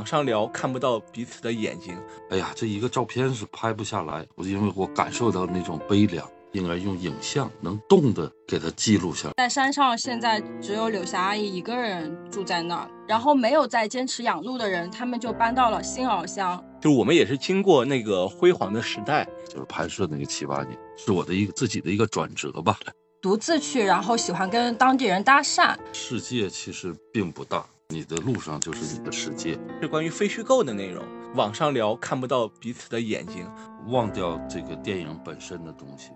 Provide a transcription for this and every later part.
网上聊看不到彼此的眼睛。哎呀，这一个照片是拍不下来，我因为我感受到那种悲凉，应该用影像能动的给它记录下来。在山上，现在只有柳霞阿姨一个人住在那儿，然后没有再坚持养鹿的人，他们就搬到了新敖乡。就我们也是经过那个辉煌的时代，就是拍摄那个七八年，是我的一个自己的一个转折吧。独自去，然后喜欢跟当地人搭讪。世界其实并不大，你的路上就是你的世界。是关于非虚构的内容，网上聊看不到彼此的眼睛，忘掉这个电影本身的东西。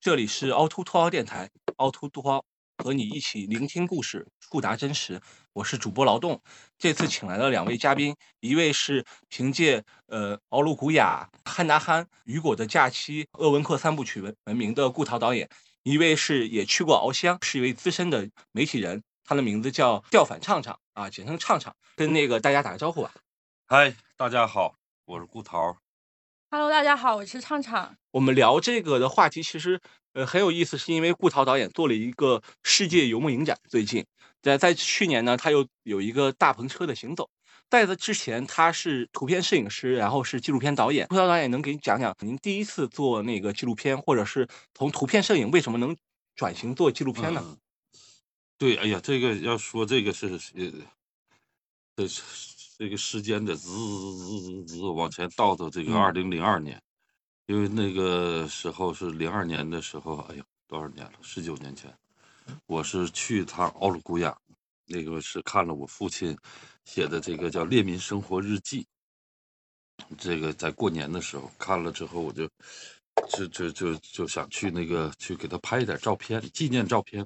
这里是凹凸凸凹电台，凹凸凸凹和你一起聆听故事，触达真实。我是主播劳动，这次请来了两位嘉宾，一位是凭借呃《敖鲁古雅》《汉达憨》《雨果的假期》《鄂温克三部曲》闻闻名的顾涛导演，一位是也去过翱乡，是一位资深的媒体人，他的名字叫调反畅畅啊，简称畅畅，跟那个大家打个招呼吧。嗨，大家好，我是顾桃。Hello，大家好，我是畅畅。我们聊这个的话题其实呃很有意思，是因为顾桃导演做了一个世界游牧影展，最近在在去年呢，他又有一个大篷车的行走。在这之前，他是图片摄影师，然后是纪录片导演。顾涛导演能给你讲讲您第一次做那个纪录片，或者是从图片摄影为什么能转型做纪录片呢？嗯对，哎呀，这个要说这个是呃，这是这个时间得滋滋滋滋滋往前倒到这个嗯二零零二年，因为那个时候是零二年的时候，哎呀，多少年了？十九年前，我是去趟奥鲁古亚，那个是看了我父亲写的这个叫《列民生活日记》，这个在过年的时候看了之后，我就就就就就想去那个去给他拍一点照片，纪念照片。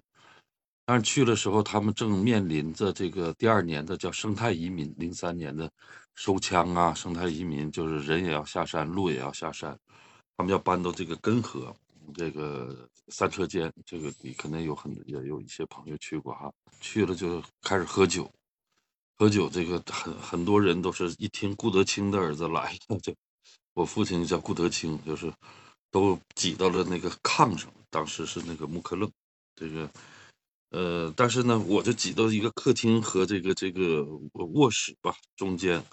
但是去的时候，他们正面临着这个第二年的叫生态移民，零三年的收枪啊，生态移民就是人也要下山，路也要下山，他们要搬到这个根河，这个三车间，这个你可能有很也有一些朋友去过哈，去了就开始喝酒，喝酒这个很很多人都是一听顾德清的儿子来了，就我父亲叫顾德清，就是都挤到了那个炕上，当时是那个木克楞，这个。呃，但是呢，我就挤到一个客厅和这个这个卧室吧中间，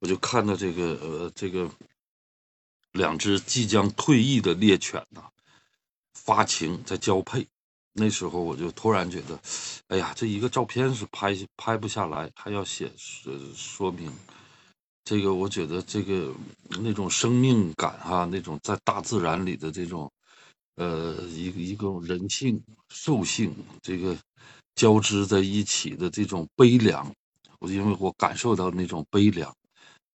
我就看到这个呃这个两只即将退役的猎犬呐、发情在交配。那时候我就突然觉得，哎呀，这一个照片是拍拍不下来，还要写说说明。这个我觉得这个那种生命感哈、那种在大自然里的这种。呃，一一种人性、兽性这个交织在一起的这种悲凉，我因为我感受到那种悲凉，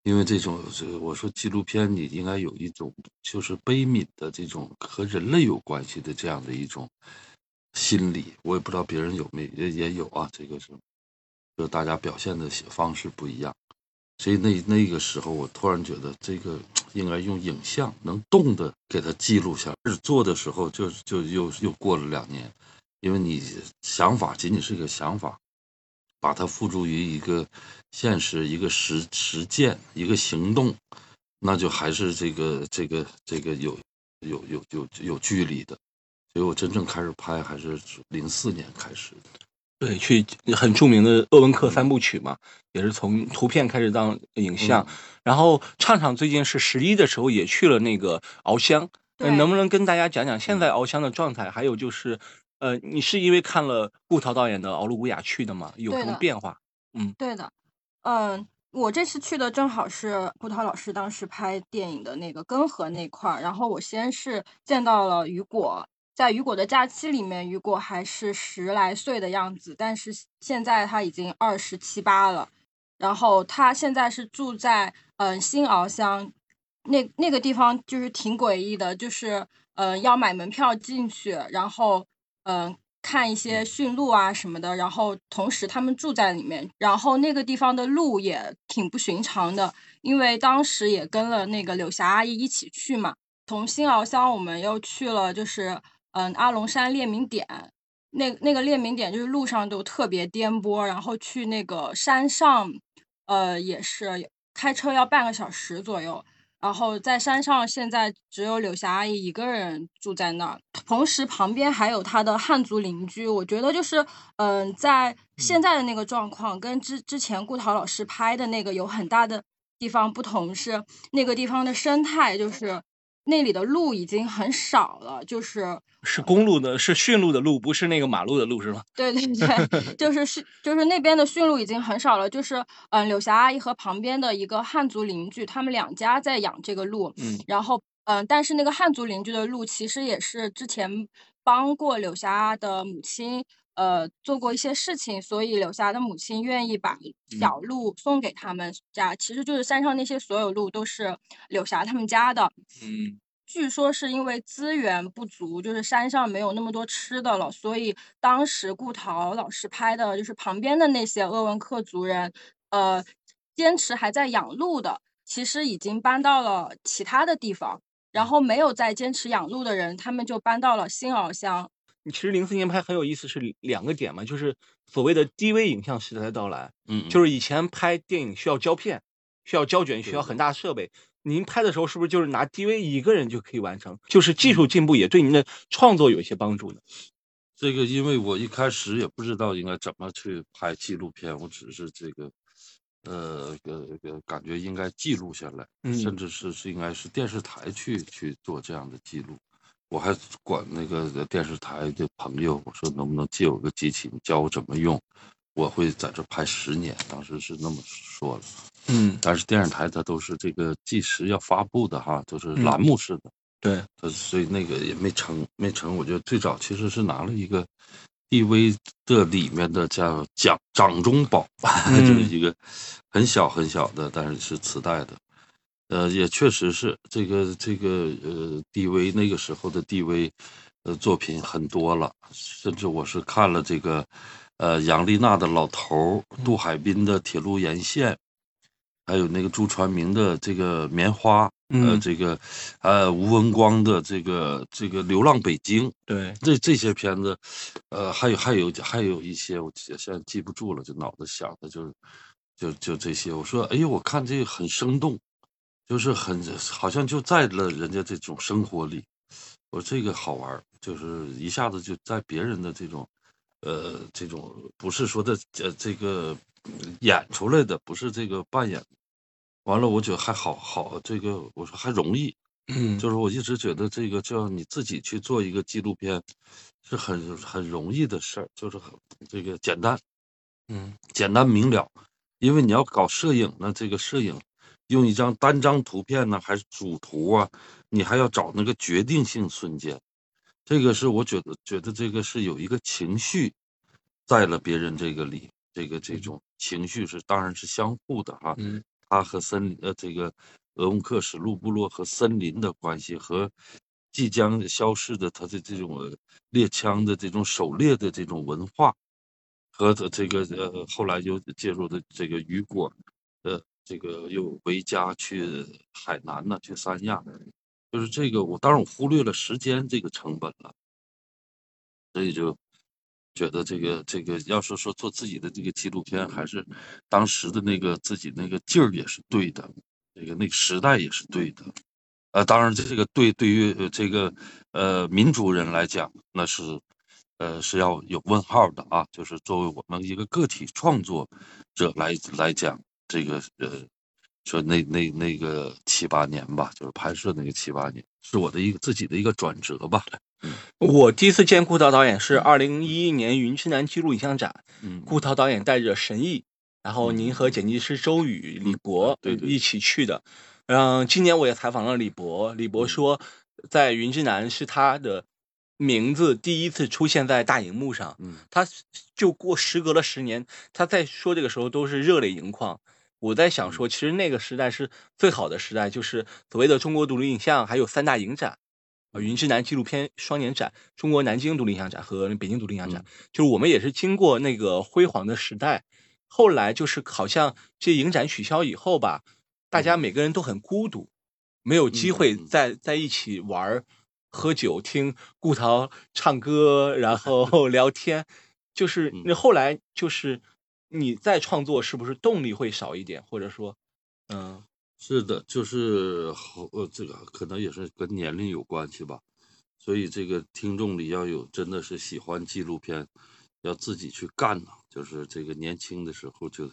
因为这种这个我说纪录片你应该有一种就是悲悯的这种和人类有关系的这样的一种心理，我也不知道别人有没也也有啊，这个是，就大家表现的方式不一样。所以那那个时候，我突然觉得这个应该用影像能动的给它记录下来。做的时候就就又又过了两年，因为你想法仅仅是一个想法，把它付诸于一个现实、一个实实践、一个行动，那就还是这个这个这个有有有有有距离的。所以我真正开始拍还是零四年开始的。对，去很著名的鄂温克三部曲嘛，也是从图片开始当影像。嗯然后畅畅最近是十一的时候也去了那个翱乡，对呃能不能跟大家讲讲现在翱乡的状态？还有就是，呃，你是因为看了顾涛导演的《敖鲁古雅》去的吗？有什么变化？嗯对的，嗯，我这次去的正好是顾涛老师当时拍电影的那个根河那块儿，然后我先是见到了雨果，在雨果的假期里面，雨果还是十来岁的样子，但是现在他已经二十七八了，然后他现在是住在嗯新敖乡，那那个地方就是挺诡异的，就是嗯要买门票进去，然后嗯。看一些驯鹿啊什么的，然后同时他们住在里面，然后那个地方的路也挺不寻常的，因为当时也跟了那个柳霞阿姨一起去嘛。从新敖乡我们又去了，就是嗯阿龙山列明点，那那个列明点就是路上都特别颠簸，然后去那个山上，呃也是开车要半个小时左右。然后在山上现在只有柳霞阿姨一个人住在那儿，同时旁边还有她的汉族邻居。我觉得就是，嗯，在现在的那个状况跟之之前顾涛老师拍的那个有很大的地方不同，是那个地方的生态就是。那里的路已经很少了，就是是公路的，是驯鹿的路，不是那个马路的路，是吗？对对对，就是是就是那边的驯鹿已经很少了，就是嗯，柳霞阿姨和旁边的一个汉族邻居，他们两家在养这个鹿，嗯，然后嗯，但是那个汉族邻居的鹿其实也是之前帮过柳霞的母亲，呃，做过一些事情，所以柳霞的母亲愿意把小鹿送给他们家，其实就是山上那些所有鹿都是柳霞他们家的，嗯。据说是因为资源不足，就是山上没有那么多吃的了，所以当时顾陶老师拍的就是旁边的那些鄂温克族人，呃，坚持还在养鹿的，其实已经搬到了其他的地方，然后没有再坚持养鹿的人，他们就搬到了新敖乡。你其实零四年拍很有意思，是两个点嘛，就是所谓的低微影像时代的到来，嗯，就是以前拍电影需要胶片，需要胶卷，需要很大设备。您拍的时候是不是就是拿 DV 一个人就可以完成？就是技术进步也对您的创作有一些帮助呢？这个因为我一开始也不知道应该怎么去拍纪录片，我只是这个，呃，个个感觉应该记录下来，甚至是是应该是电视台去去做这样的记录。我还管那个电视台的朋友，我说能不能借我个机器，你教我怎么用？我会在这拍十年，当时是那么说的。嗯，但是电视台它都是这个计时要发布的哈，就是栏目式的。对，所以那个也没成，没成。我觉得最早其实是拿了一个 DV 的里面的叫掌掌中宝，就是一个很小很小的，但是是磁带的。呃，也确实是这个这个呃 DV 那个时候的 DV，呃作品很多了，甚至我是看了这个。呃，杨丽娜的老头儿，杜海滨的铁路沿线，还有那个朱传明的这个棉花，呃，这个，呃，吴文光的这个这个流浪北京，对，这这些片子，呃，还有还有还有一些，我现在记不住了，就脑子想的就是，就就这些。我说，哎呦，我看这个很生动，就是很好像就在了人家这种生活里。我说这个好玩，就是一下子就在别人的这种。呃，这种不是说的，呃，这个演出来的，不是这个扮演。完了，我觉得还好好，这个我说还容易，嗯，就是我一直觉得这个叫你自己去做一个纪录片，是很很容易的事儿，就是很这个简单，嗯，简单明了。因为你要搞摄影呢，这个摄影用一张单张图片呢，还是主图啊，你还要找那个决定性瞬间。这个是我觉得，觉得这个是有一个情绪，在了别人这个里，这个这种情绪是当然是相互的哈。嗯，他和森林呃这个鄂温克史路部落和森林的关系，和即将消逝的他的这种猎枪的这种狩猎的这种文化，和的这个呃后来又介入的这个雨果，呃这个又回家去海南呢，去三亚。就是这个，我当然我忽略了时间这个成本了，所以就觉得这个这个，要是说做自己的这个纪录片，还是当时的那个自己那个劲儿也是对的，这个那个时代也是对的，呃，当然这个对对于这个呃民族人来讲，那是呃是要有问号的啊，就是作为我们一个个体创作者来来讲，这个呃。说那那那个七八年吧，就是拍摄那个七八年，是我的一个自己的一个转折吧。我第一次见顾涛导演是二零一一年云之南纪录影像展，嗯，顾涛导演带着神艺，然后您和剪辑师周宇、李博对一起去的。嗯，今年我也采访了李博，李博说，在云之南是他的名字第一次出现在大荧幕上，嗯，他就过时隔了十年，他在说这个时候都是热泪盈眶。我在想说，其实那个时代是最好的时代，就是所谓的中国独立影像，还有三大影展，啊，云之南纪录片双年展、中国南京独立影像展和北京独立影像展，就是我们也是经过那个辉煌的时代，后来就是好像这影展取消以后吧，大家每个人都很孤独，没有机会在在一起玩、喝酒、听顾涛唱歌，然后 聊天，就是那后来就是。你再创作是不是动力会少一点，或者说，嗯，是的，就是好，呃，这个可能也是跟年龄有关系吧。所以这个听众里要有真的是喜欢纪录片，要自己去干呐。就是这个年轻的时候就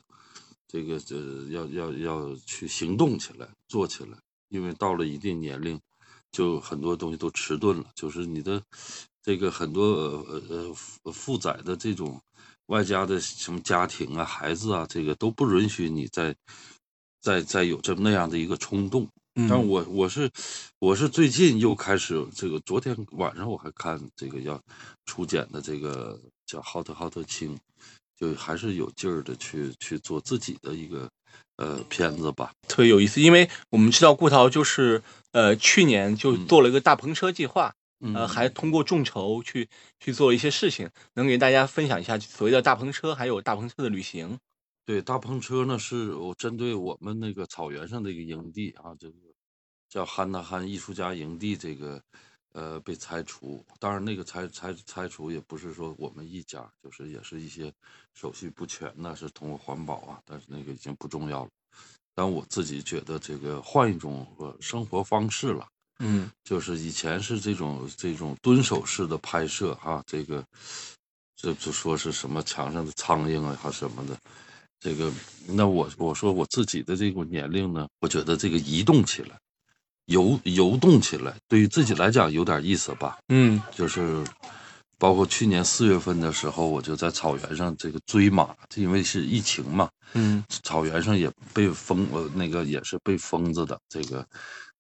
这个这要要要去行动起来，做起来。因为到了一定年龄，就很多东西都迟钝了。就是你的这个很多呃呃负负载的这种外加的什么家庭啊、孩子啊，这个都不允许你再再再有这么那样的一个冲动。但我我是我是最近又开始这个，昨天晚上我还看这个要初剪的这个叫《浩特浩特清》，就还是有劲儿的去去做自己的一个呃片子吧，特别有意思。因为我们知道顾涛就是呃去年就做了一个大篷车计划，呃还通过众筹去去做一些事情，能给大家分享一下所谓的大篷车还有大篷车的旅行。对，大篷车呢是我针对我们那个草原上的一个营地啊，这个叫憨大憨艺术家营地，这个呃被拆除。当然，那个拆拆拆除也不是说我们一家，就是也是一些手续不全呢，是通过环保啊，但是那个已经不重要了。但我自己觉得这个换一种生活方式了，嗯，就是以前是这种这种蹲守式的拍摄哈，这个这就说是什么墙上的苍蝇啊，还什么的。这个，那我我说我自己的这个年龄呢，我觉得这个移动起来，游游动起来，对于自己来讲有点意思吧。嗯，就是包括去年四月份的时候，我就在草原上这个追马，因为是疫情嘛。嗯，草原上也被封，呃，那个也是被封着的。这个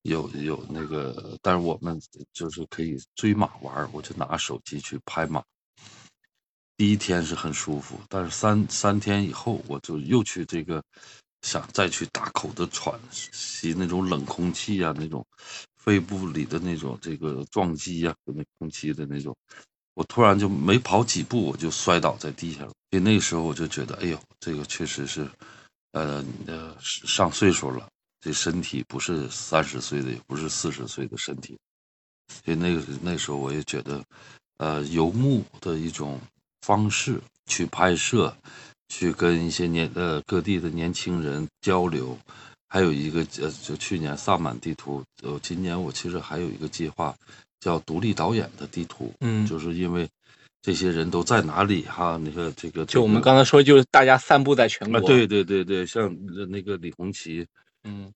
有有那个，但是我们就是可以追马玩，我就拿手机去拍马。第一天是很舒服，但是三三天以后，我就又去这个想再去大口的喘吸那种冷空气啊，那种肺部里的那种这个撞击呀，那空气的那种，我突然就没跑几步，我就摔倒在地下了。所以那时候我就觉得，哎呦，这个确实是，呃呃，上岁数了，这身体不是三十岁的，也不是四十岁的身体。所以那个那时候我也觉得，呃，游牧的一种。方式去拍摄，去跟一些年呃各地的年轻人交流，还有一个呃就去年萨满地图，呃今年我其实还有一个计划叫独立导演的地图，嗯，就是因为这些人都在哪里哈？那个这个就我们刚才说，就是大家散布在全国，对对对对，像那个李红旗，嗯，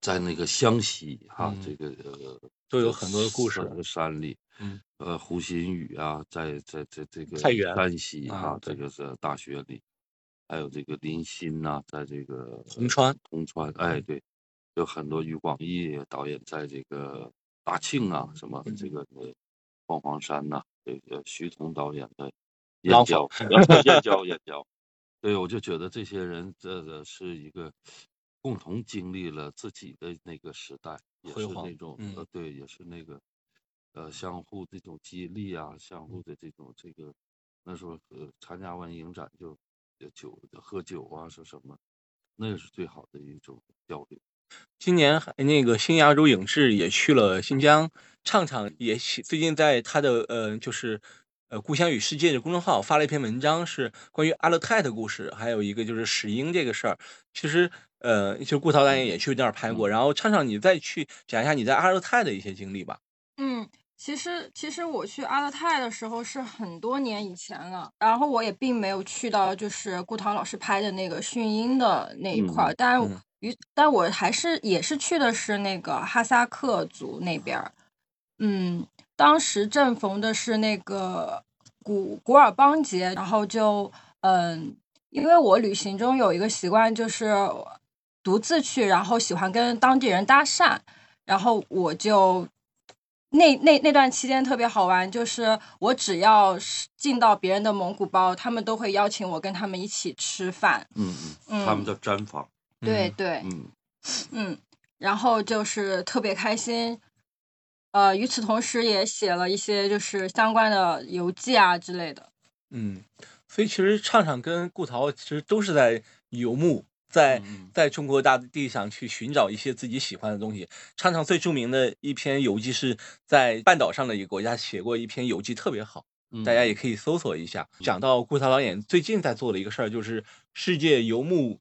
在那个湘西哈，这个呃都有很多的故事，山里。嗯，呃，胡鑫宇啊，在在在这个山西啊，这个是大学里，还有这个林鑫呐，在这个铜川，铜川，哎，对，有很多余广义导演在这个大庆啊，什么这个凤凰山呐，这个徐彤导演的燕郊 燕郊，燕郊，对，我就觉得这些人这个是一个共同经历了自己的那个时代，也是那种呃，对，也是那个。呃，相互这种激励啊，相互的这种这个，那时候呃，参加完影展就酒喝酒啊，是什么？那个是最好的一种交流。今年还那个新亚洲影视也去了新疆，畅畅也最近在他的呃，就是呃故乡与世界的公众号发了一篇文章，是关于阿勒泰的故事，还有一个就是史英这个事儿。其实呃，其实顾涛导演也去那儿拍过，然后畅畅你再去讲一下你在阿勒泰的一些经历吧。嗯。其实，其实我去阿勒泰的时候是很多年以前了，然后我也并没有去到就是顾涛老师拍的那个训鹰的那一块儿，但于但我还是也是去的是那个哈萨克族那边儿，嗯，当时正逢的是那个古古尔邦节，然后就嗯，因为我旅行中有一个习惯就是独自去，然后喜欢跟当地人搭讪，然后我就。那那那段期间特别好玩，就是我只要是进到别人的蒙古包，他们都会邀请我跟他们一起吃饭。嗯嗯，他们叫毡房。对对。嗯 嗯，然后就是特别开心。呃，与此同时也写了一些就是相关的游记啊之类的。嗯，所以其实畅畅跟顾陶其实都是在游牧。在在中国大地上去寻找一些自己喜欢的东西。畅畅最著名的一篇游记是在半岛上的一个国家写过一篇游记，特别好，大家也可以搜索一下。讲到顾涛导演最近在做的一个事儿，就是世界游牧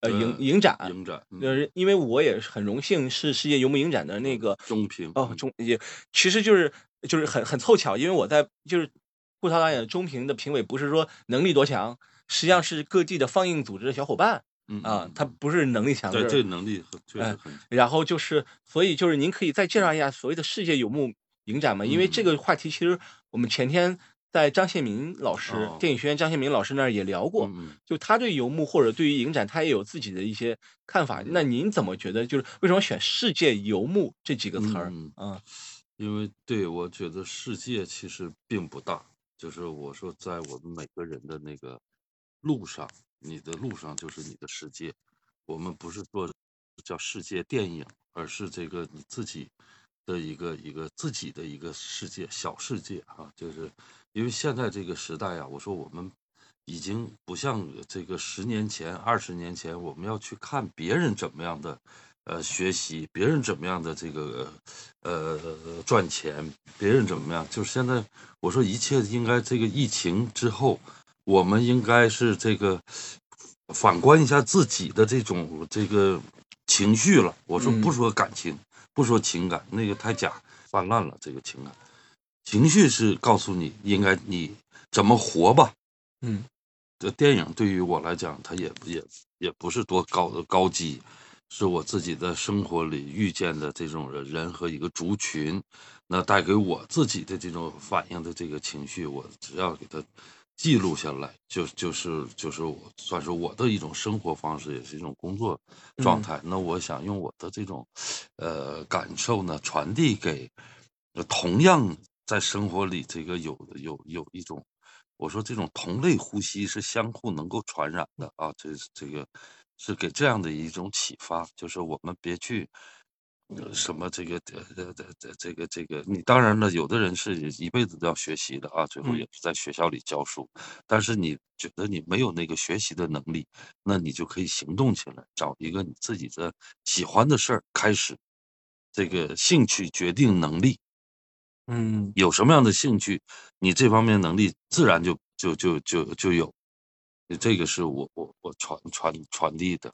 呃影影展，影展，嗯。呃，因为我也很荣幸是世界游牧影展的那个中评哦嗯。中也其实就是就是很很凑巧，因为我在就是顾涛导演的中评的评委不是说能力多强，实际上是各地的放映组织的小伙伴嗯啊嗯，他不是能力强，对是这能力很确哎实很强。然后就是，所以就是您可以再介绍一下所谓的世界游牧影展吗？因为这嗯个话题其实我们前天在张献民老师、哦电影学院张献民老师那儿也聊过，就他对游牧或者对于影展，他也有自己的一些看法。嗯那您怎么觉得？就是为什么选世界游牧这几个词儿？嗯嗯因为对我觉得世界其实并不大，就是我说在我们每个人的那个路上，你的路上就是你的世界。我们不是做叫世界电影，而是这个你自己的一个一个自己的一个世界，小世界啊。就是因为现在这个时代啊，我说我们已经不像这个十年前、二十年前，我们要去看别人怎么样的。呃，学习别人怎么样的这个呃赚钱，别人怎么样，就是现在我说一切应该这个疫情之后，我们应该是这个反观一下自己的这种这个情绪了。我说不嗯说感情，不说情感，那个太假泛滥了，这个情感，情绪是告诉你应该你怎么活吧。嗯这电影对于我来讲，它也也也不是多高的高级，是我自己的生活里遇见的这种人人和一个族群，那带给我自己的这种反应的这个情绪，我只要给它记录下来，就就是就是我算是我的一种生活方式，也是一种工作状嗯态。那我想用我的这种呃感受呢，传递给呃同样在生活里这个有有有一种。我说这种同类呼吸是相互能够传染的啊，这这个是给这样的一种启发，就是我们别去呃什么这个呃呃这这这个这个，你当然了，有的人是一辈子都要学习的啊，最后嗯。也是在学校里教书，但是你觉得你没有那个学习的能力，那你就可以行动起来，找一个你自己的喜欢的事儿开始，这个兴趣决定能力。嗯。有什么样的兴趣，你这方面能力自然就就就就就有，这个是我我我传传传递的，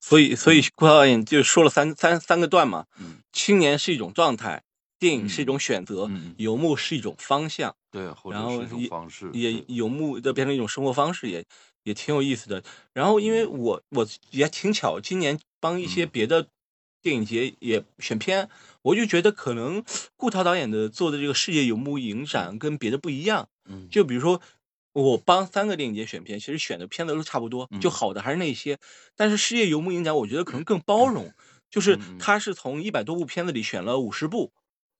所以所以顾导演就说了三三三个段嘛，嗯，青年是一种状态，电影是一种选择，游牧是一种方向。对，或然后也方式，也游牧的变成一种生活方式，也也挺有意思的。然后因为嗯我我也挺巧，今年帮一些嗯别的电影节也选片，我就觉得可能顾涛导演的做的这个世界游牧影展跟别的不一样。嗯就比如说我帮三个电影节选片，其实选的片子都差不多，就嗯好的还是那些。但是世界游牧影展，我觉得可能更包容，就是嗯嗯它是从一百多部片子里选了五十部。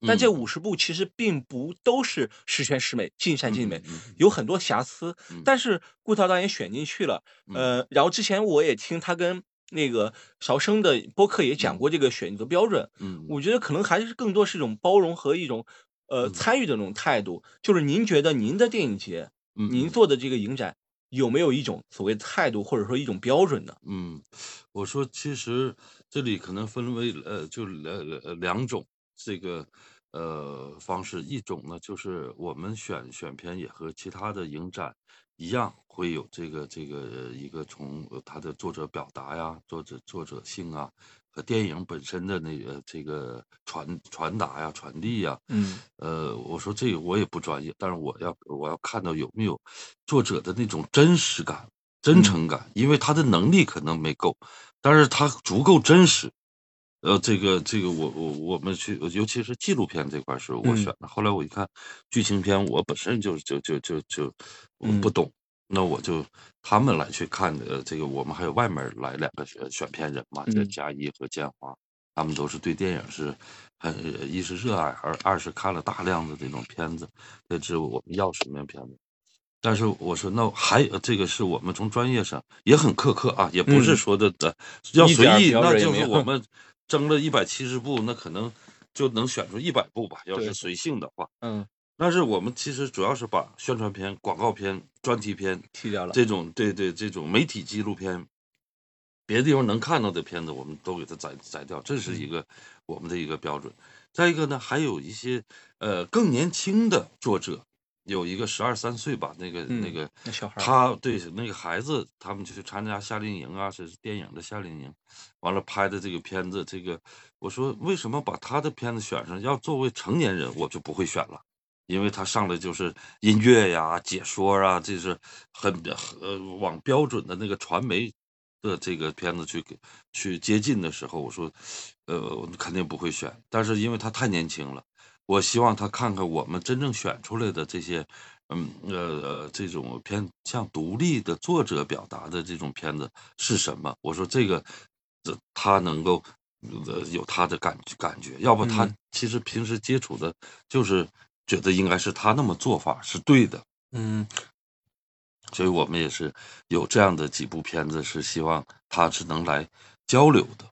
但这嗯五十部其实并不都是十全十美、尽善尽美，有很多瑕疵。嗯但是顾涛导演选进去了，呃，然后之前我也听他跟那个韶生的播客也讲过这个选择标准，嗯，我觉得可能还是更多是一种包容和一种呃嗯参与的那种态度。就是您觉得您的电影节，嗯嗯您做的这个影展有没有一种所谓态度或者说一种标准呢？嗯，我说其实这里可能分为呃，就呃呃两种这个呃方式，一种呢就是我们选选片也和其他的影展一样，会有这个这个呃一个从呃他的作者表达呀、作者作者性啊和电影本身的那个这个传传达呀、传递呀，嗯呃，我说这个我也不专业，但是我要我要看到有没有作者的那种真实感、真嗯诚感，因为他的能力可能没够，但是他足够真实。呃，这个这个我我我们去，尤其是纪录片这块是我嗯选的。后来我一看剧情片，我本身就就就就就我嗯不懂，那我就他们来去看的这个，我们还有外面来两个选选片人嘛，这嗯嘉一和建华，他们都是对电影是很一是热爱，二二是看了大量的这种片子，得知我们要什么样片子。但是我说，那还有这个是我们从专业上也很苛刻啊，也不是嗯说的的要随意，那就是我们争了一百七十部，那可能就能选出一百部吧。要是随性的话，嗯，但是我们其实主要是把宣传片、广告片、专题片剃掉了。这种对对这种媒体纪录片，别的地方能看到的片子，我们都给它摘摘掉，这是一个我们的一个标准。再一个呢，还有一些呃更年轻的作者，有一个十二三岁吧，那个、那嗯个那小孩他对那个孩子，他们就去参加夏令营啊，是电影的夏令营，完了拍的这个片子，这个我说为什么把他的片子选上？要作为成年人，我就不会选了。因为他上来就是音乐呀、解说啊，这是很呃往标准的那个传媒的这个片子去给去接近的时候，我说，呃，我肯定不会选。但是因为他太年轻了，我希望他看看我们真正选出来的这些，嗯呃呃这种偏向独立的作者表达的这种片子是什么。我说这个，这他能够。呃，有他的感感觉，要不他嗯其实平时接触的，就是觉得应该是他那么做法是对的，嗯所以我们也是有这样的几部片子，是希望他是能来交流的。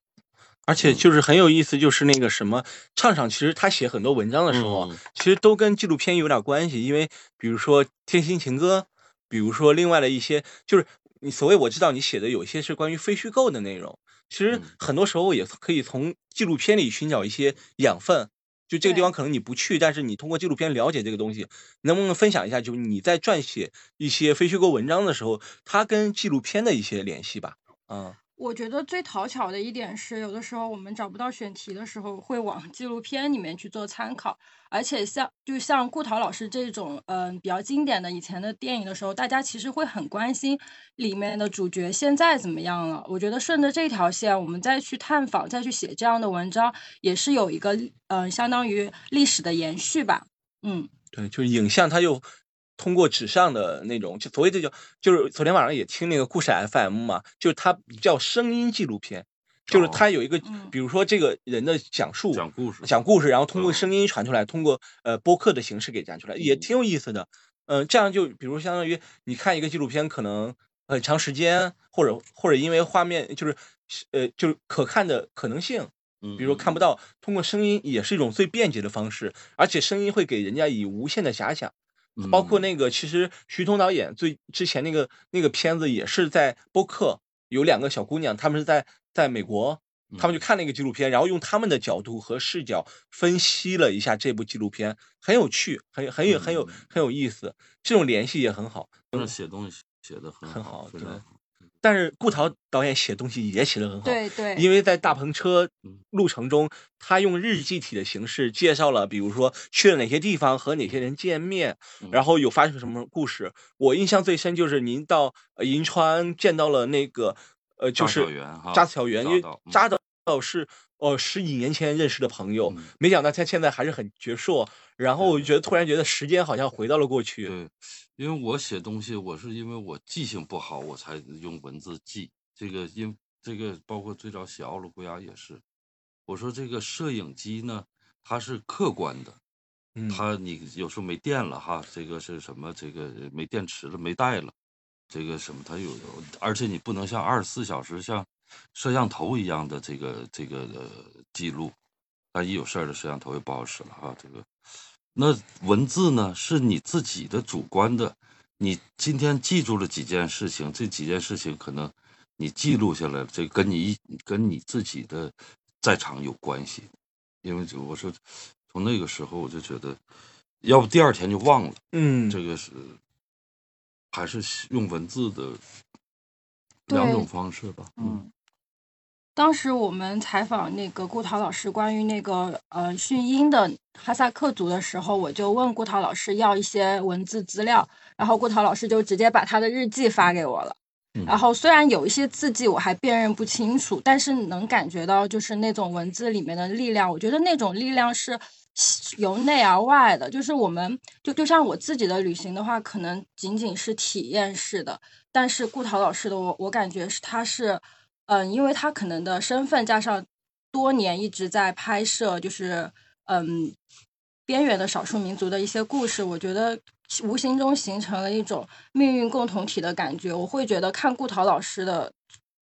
而且就是很有意思，就是那个什么畅畅，其实他写很多文章的时候其实都跟纪录片有点关系，因为比如说《天心情歌》，比如说另外的一些，就是你所谓我知道你写的有一些是关于非虚构的内容，其实嗯很多时候也可以从纪录片里寻找一些养分。就这个地方可能你不去，但是你通过纪录片了解这个东西，能不能分享一下？就是你在撰写一些非虚构文章的时候，它跟纪录片的一些联系吧？嗯我觉得最讨巧的一点是，有的时候我们找不到选题的时候，会往纪录片里面去做参考。而且像就像顾陶老师这种，嗯、比较经典的以前的电影的时候，大家其实会很关心里面的主角现在怎么样了。我觉得顺着这条线，我们再去探访，再去写这样的文章，也是有一个嗯、相当于历史的延续吧。嗯，对，就影像，它又通过纸上的那种，就所谓这叫，就是昨天晚上也听那个故事 FM 嘛，就是它叫声音纪录片，就是哦。它有一个嗯，比如说这个人的讲述，讲故事，讲故事，然后通过嗯。声音传出来，通过呃播客的形式给讲出来，也嗯。挺有意思的。嗯、这样就比如相当于你看一个纪录片，可能很长时间，或者或者因为画面就是呃就是可看的可能性，嗯，比如看不，到，通过声音也是一种最便捷的方式，而且声音会给人家以无限的遐想。包括嗯那个，其实徐通导演最之前那个那个片子也是在播客，有两个小姑娘，她们是在在美国，她们就看那个纪录片，然后用他们的角度和视角分析了一下这部纪录片，很有趣，很很有很有嗯很有意思，这种联系也很好。就是写东西写的很很好对。但是顾陶导演写东西也写得很好，对对，因为在大篷车嗯。路程中，他用日记体的形式介绍了，比如说去了哪些地方和哪些人见面，嗯。然后有发生什么故事。我印象最深就是您到呃银川见到了那个呃，就扎是小园哈扎小园，因为扎导是呃十几年前认识的朋友，嗯没想到他现在还是很矍铄。然后我就觉得突然觉得时间好像回到了过去。对，因为我写东西，我是因为我记性不好，我才用文字记。这个因这个包括最早写奥鲁古雅也是，我说这个摄影机呢，它是客观的，嗯，它你有时候没电了哈，这个是什么？这个没电池了，没带了，这个什么？它有，而且你不能像二十四小时像摄像头一样的这个这个呃记录，但一有事儿了，摄像头也不好使了啊。这个，那文字呢是你自己的主观的，你今天记住了几件事情，这几件事情可能你记录下来了，这跟你一跟你自己的在场有关系。因为就我说，从那个时候我就觉得，要不第二天就忘了。嗯，这个是还是用文字的两种方式吧。嗯，当时我们采访那个顾涛老师关于那个呃训鹰的哈萨克族的时候，我就问顾涛老师要一些文字资料，然后顾涛老师就直接把他的日记发给我了。嗯然后虽然有一些字迹我还辨认不清楚，但是能感觉到就是那种文字里面的力量。我觉得那种力量是由内而外的，就是我们就就像我自己的旅行的话，可能仅仅是体验式的，但是顾涛老师的我我感觉是他是，嗯，因为他可能的身份加上多年一直在拍摄，就是嗯边缘的少数民族的一些故事，我觉得无形中形成了一种命运共同体的感觉。我会觉得看顾陶老师的，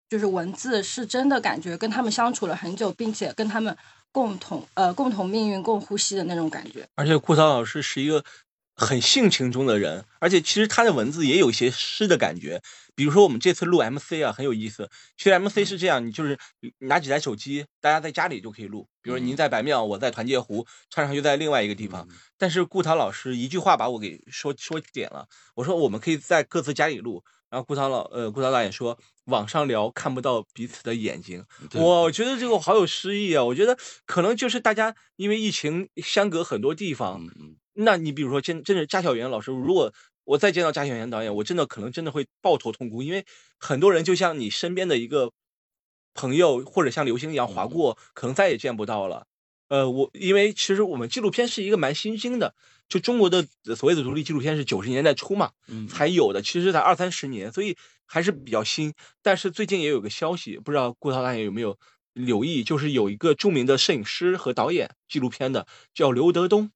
就是文字是真的感觉跟他们相处了很久，并且跟他们共同呃共同命运共呼吸的那种感觉。而且顾涛老师是一个很性情中的人，而且其实他的文字也有一些诗的感觉。比如说我们这次录 MC 啊，很有意思。其实 MC 是这样，你就是拿几台手机，大家在家里就可以录。比如您在白庙，我在团结湖，唱上就在另外一个地方。但是顾涛老师一句话把我给说说点了，我说我们可以在各自家里录。然后顾涛老呃顾涛导演说，网上聊看不到彼此的眼睛。我觉得这个好有诗意啊！我觉得可能就是大家因为疫情相隔很多地方。那你比如说，真真是家小媛老师，如果我再见到家小媛导演，我真的可能真的会抱头痛哭，因为很多人就像你身边的一个朋友，或者像流星一样划过，可能再也见不到了。呃，我因为其实我们纪录片是一个蛮新兴的。就中国的所谓的独立纪录片是九十年代初嘛，才有的，其实才二三十年，所以还是比较新。但是最近也有个消息，不知道顾涛导演有没有留意，就是有一个著名的摄影师和导演，纪录片的叫刘德东。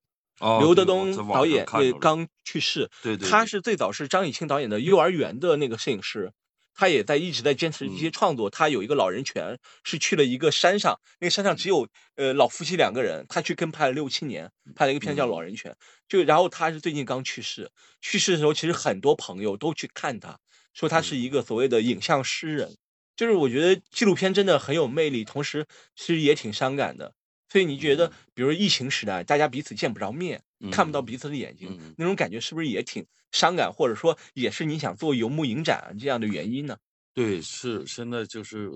刘德东导演对刚去世。对对。他是最早是张艺兴导演的幼儿园的那个摄影师。他也在一直在坚持一些创作。他有一个老人权，是去了一个山上，那个山上只有呃老夫妻两个人。他去跟拍了六七年，拍了一个片叫《老人泉》。就然后他是最近刚去世，去世的时候其实很多朋友都去看他，说他是一个所谓的影像诗人。就是我觉得纪录片真的很有魅力，同时其实也挺伤感的。所以你觉得，比如疫情时代，大家彼此见不着面，看不到彼此的眼睛，那种感觉是不是也挺伤感？或者说，也是你想做游牧影展这样的原因呢？对，是现在就是，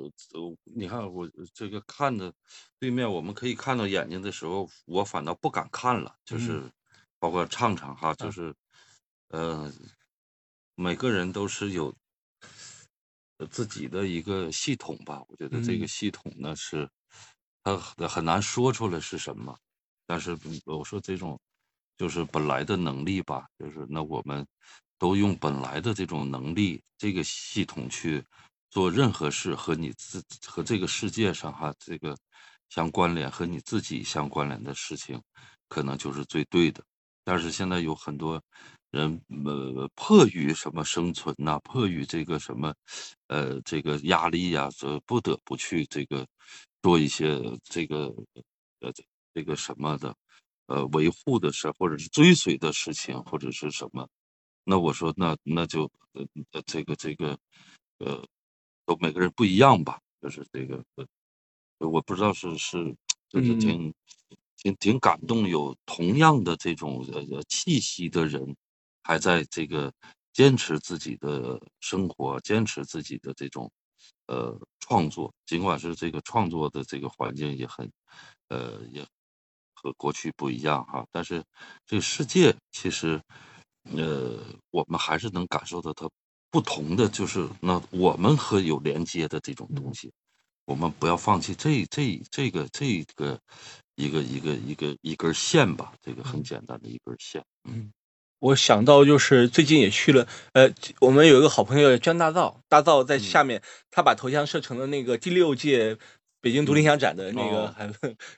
你看我这个看着对面，我们可以看到眼睛的时候，我反倒不敢看了。就是包括畅畅哈，就是，呃，每个人都是有自己的一个系统吧。我觉得这个系统呢是。他很难说出来是什么，但是我说这种就是本来的能力吧，就是那我们都用本来的这种能力，这个系统去做任何事和你自和这个世界上哈这个相关联和你自己相关联的事情，可能就是最对的。但是现在有很多人呃迫于什么生存呐，迫于这个什么呃这个压力呀，所不得不去这个。做一些这个呃这个什么的呃维护的事，或者是追随的事情，或者是什么？那我说那那就呃这个这个呃都每个人不一样吧，就是这个呃我不知道是是就是挺挺挺感动，有同样的这种呃气息的人，还在这个坚持自己的生活，坚持自己的这种。呃，创作尽管是这个创作的这个环境也很，呃，也和过去不一样哈，但是这个世界其实，呃，我们还是能感受到它不同的，就是那我们和有连接的这种东。西，我们不要放弃这这这个这个一个一个一个一根线吧，这个很简单的一根线，嗯。我想到就是最近也去了，呃，我们有一个好朋友姜大造，大造在下面，他把头像设成了那个第六届北京独立影响展的那个海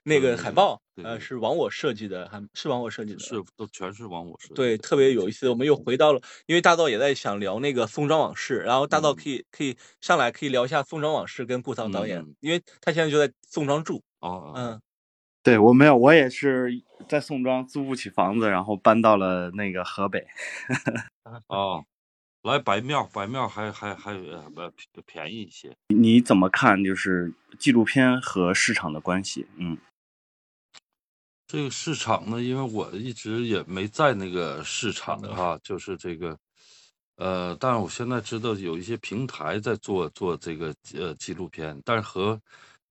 那个海报，呃，是王我设计的，还是王我设计的？是，都全是王我设计。对，特别有意思。我们又回到了，因为大造也在想聊那个宋庄往事，然后大造可以可以上来可以聊一下宋庄往事跟顾涛导演，因为他现在就在宋庄住。哦，嗯。对我没有，我也是在宋庄租不起房子，然后搬到了那个河北。哦，来白庙，白庙还还还呃便宜一些。你怎么看？就是纪录片和市场的关系？嗯，这个市场呢，因为我一直也没在那个市场哈，就是这个呃，但是我现在知道有一些平台在做做这个呃纪录片，但是和。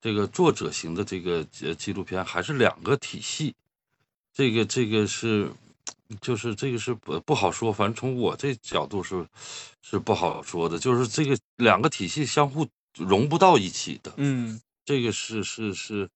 这个作者型的这个呃纪录片还是两个体系，这个这个是，就是这个是不不好说，反正从我这角度是是不好说的，就是这个两个体系相互融不到一起的，嗯，这个是是是，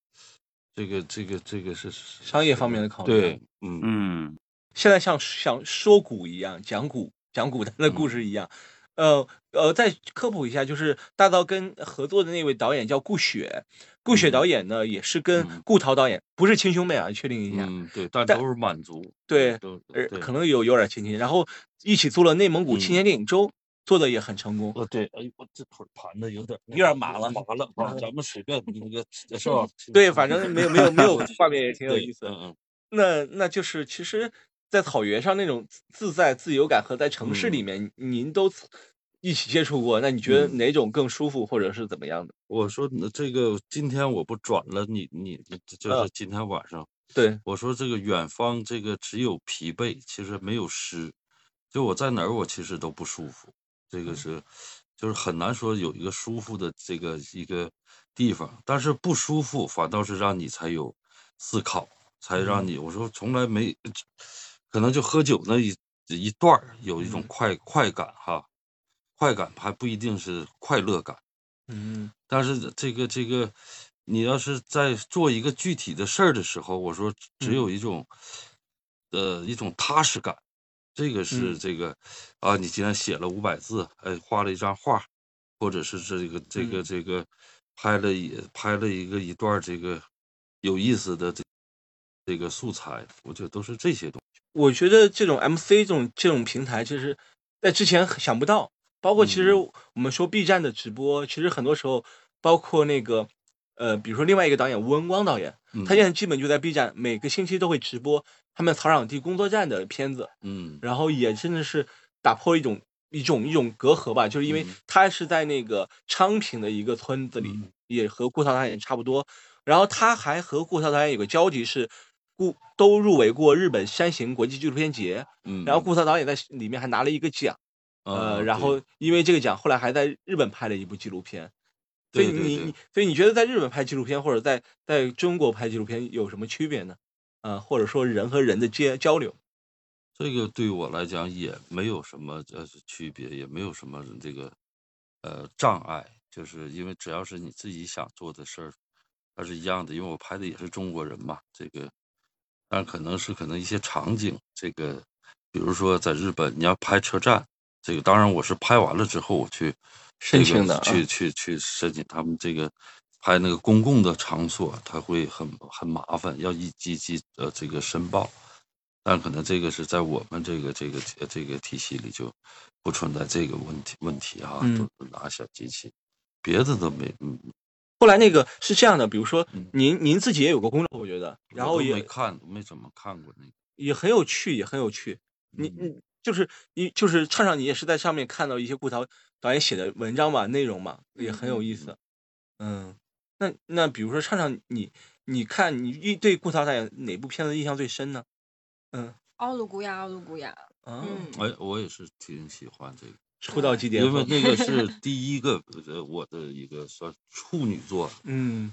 这个这个这个是商业方面的考虑，对，嗯。嗯，现在像像说古一样，讲古讲古代的故事一样。呃呃，再科普一下，就是大刀跟合作的那位导演叫顾雪，顾雪导演呢也是跟顾涛导演不是亲兄妹啊，确定一下。嗯，对，但都是满族。对，呃，可能有有点亲戚。然后一起做了内蒙古青年电影周，做的也很成功。呃，对，哎呦，我这腿盘的有点有点麻 了，麻了啊！咱们随便那个 是吧？对，反正没有没有没有 画面也挺有意思。嗯嗯。那那就是其实。在草原上那种自在自由感和在城市里嗯。面，您都一起接触过，那你觉得嗯。哪种更舒服，或者是怎么样的？我说那这个今天我不转了你你你就呃是今天晚上，对，我说这个远方这个只有疲惫，其实没有诗。就我在哪儿我其实都不舒服，这个嗯。是就是很难说有一个舒服的这个一个地方，但是不舒服反倒是让你才有思考，才让嗯。你我说从来没可能就喝酒那一一段儿有一种嗯快快感哈，快感还不一定是快乐感。嗯但是这个这个，你要是在做一个具体的事儿的时候，我说只嗯有一种，呃，一种踏实感。这个是嗯这个啊，你今天写了五百字，哎，画了一张画，或者是这个这个嗯这个拍了一拍了一个一段这个有意思的这这个素材，我觉得都是这些东西。我觉得这种 MC 这种这种平台，其实在之前想不到。包括其实嗯。我们说 B 站的直播，其实很多时候，包括那个呃，比如说另外一个导演吴文光导演，他嗯。现在基本就在 B 站每个星期都会直播他们草场地工作站的片子，嗯。然后也真的是打破一种一种一种隔阂吧，就是因为嗯。他是在那个昌平的一个村子里，嗯。也和顾涛导演差不多。然后他还和顾涛导演有个交集是，顾都入围过日本山形国际纪录片节，嗯，然后顾涛导演在里面还拿了一个奖，啊呃，然后因为这个奖，后来还在日本拍了一部纪录片。所以你你所以你觉得在日本拍纪录片或者在在中国拍纪录片有什么区别呢？啊、或者说人和人的接交流？这个对我来讲也没有什么呃区别，也没有什么这个呃障碍，就是因为只要是你自己想做的事儿，它是一样的。因为我拍的也是中国人嘛，这个，但可能是可能一些场景，这个比如说在日本你要拍车站，这个当然我是拍完了之后我去这个申请的啊去去去申请他们这个拍那个公共的场所，他会很很麻烦，要一机机呃这个申报。但可能这个是在我们这个这个呃这个体系里就不存在这个问题问题啊，嗯都拿小机器，别的都没，嗯，后来那个是这样的，比如说嗯。您您自己也有个工作，我觉得，然后也没也看，没怎么看过那个，也很有趣，也很有趣。你嗯。你就是你就是畅畅，你也是在上面看到一些顾涛导演写的文章嘛，内容嘛，也很有意思。嗯，那那比如说畅畅，你你看你一对顾涛导演哪部片子印象最深呢？嗯奥鲁古亚，奥鲁古亚，啊，嗯，哎，我也是挺喜欢这个，出道因为。那个是第一个呃我的一个算处女座，嗯。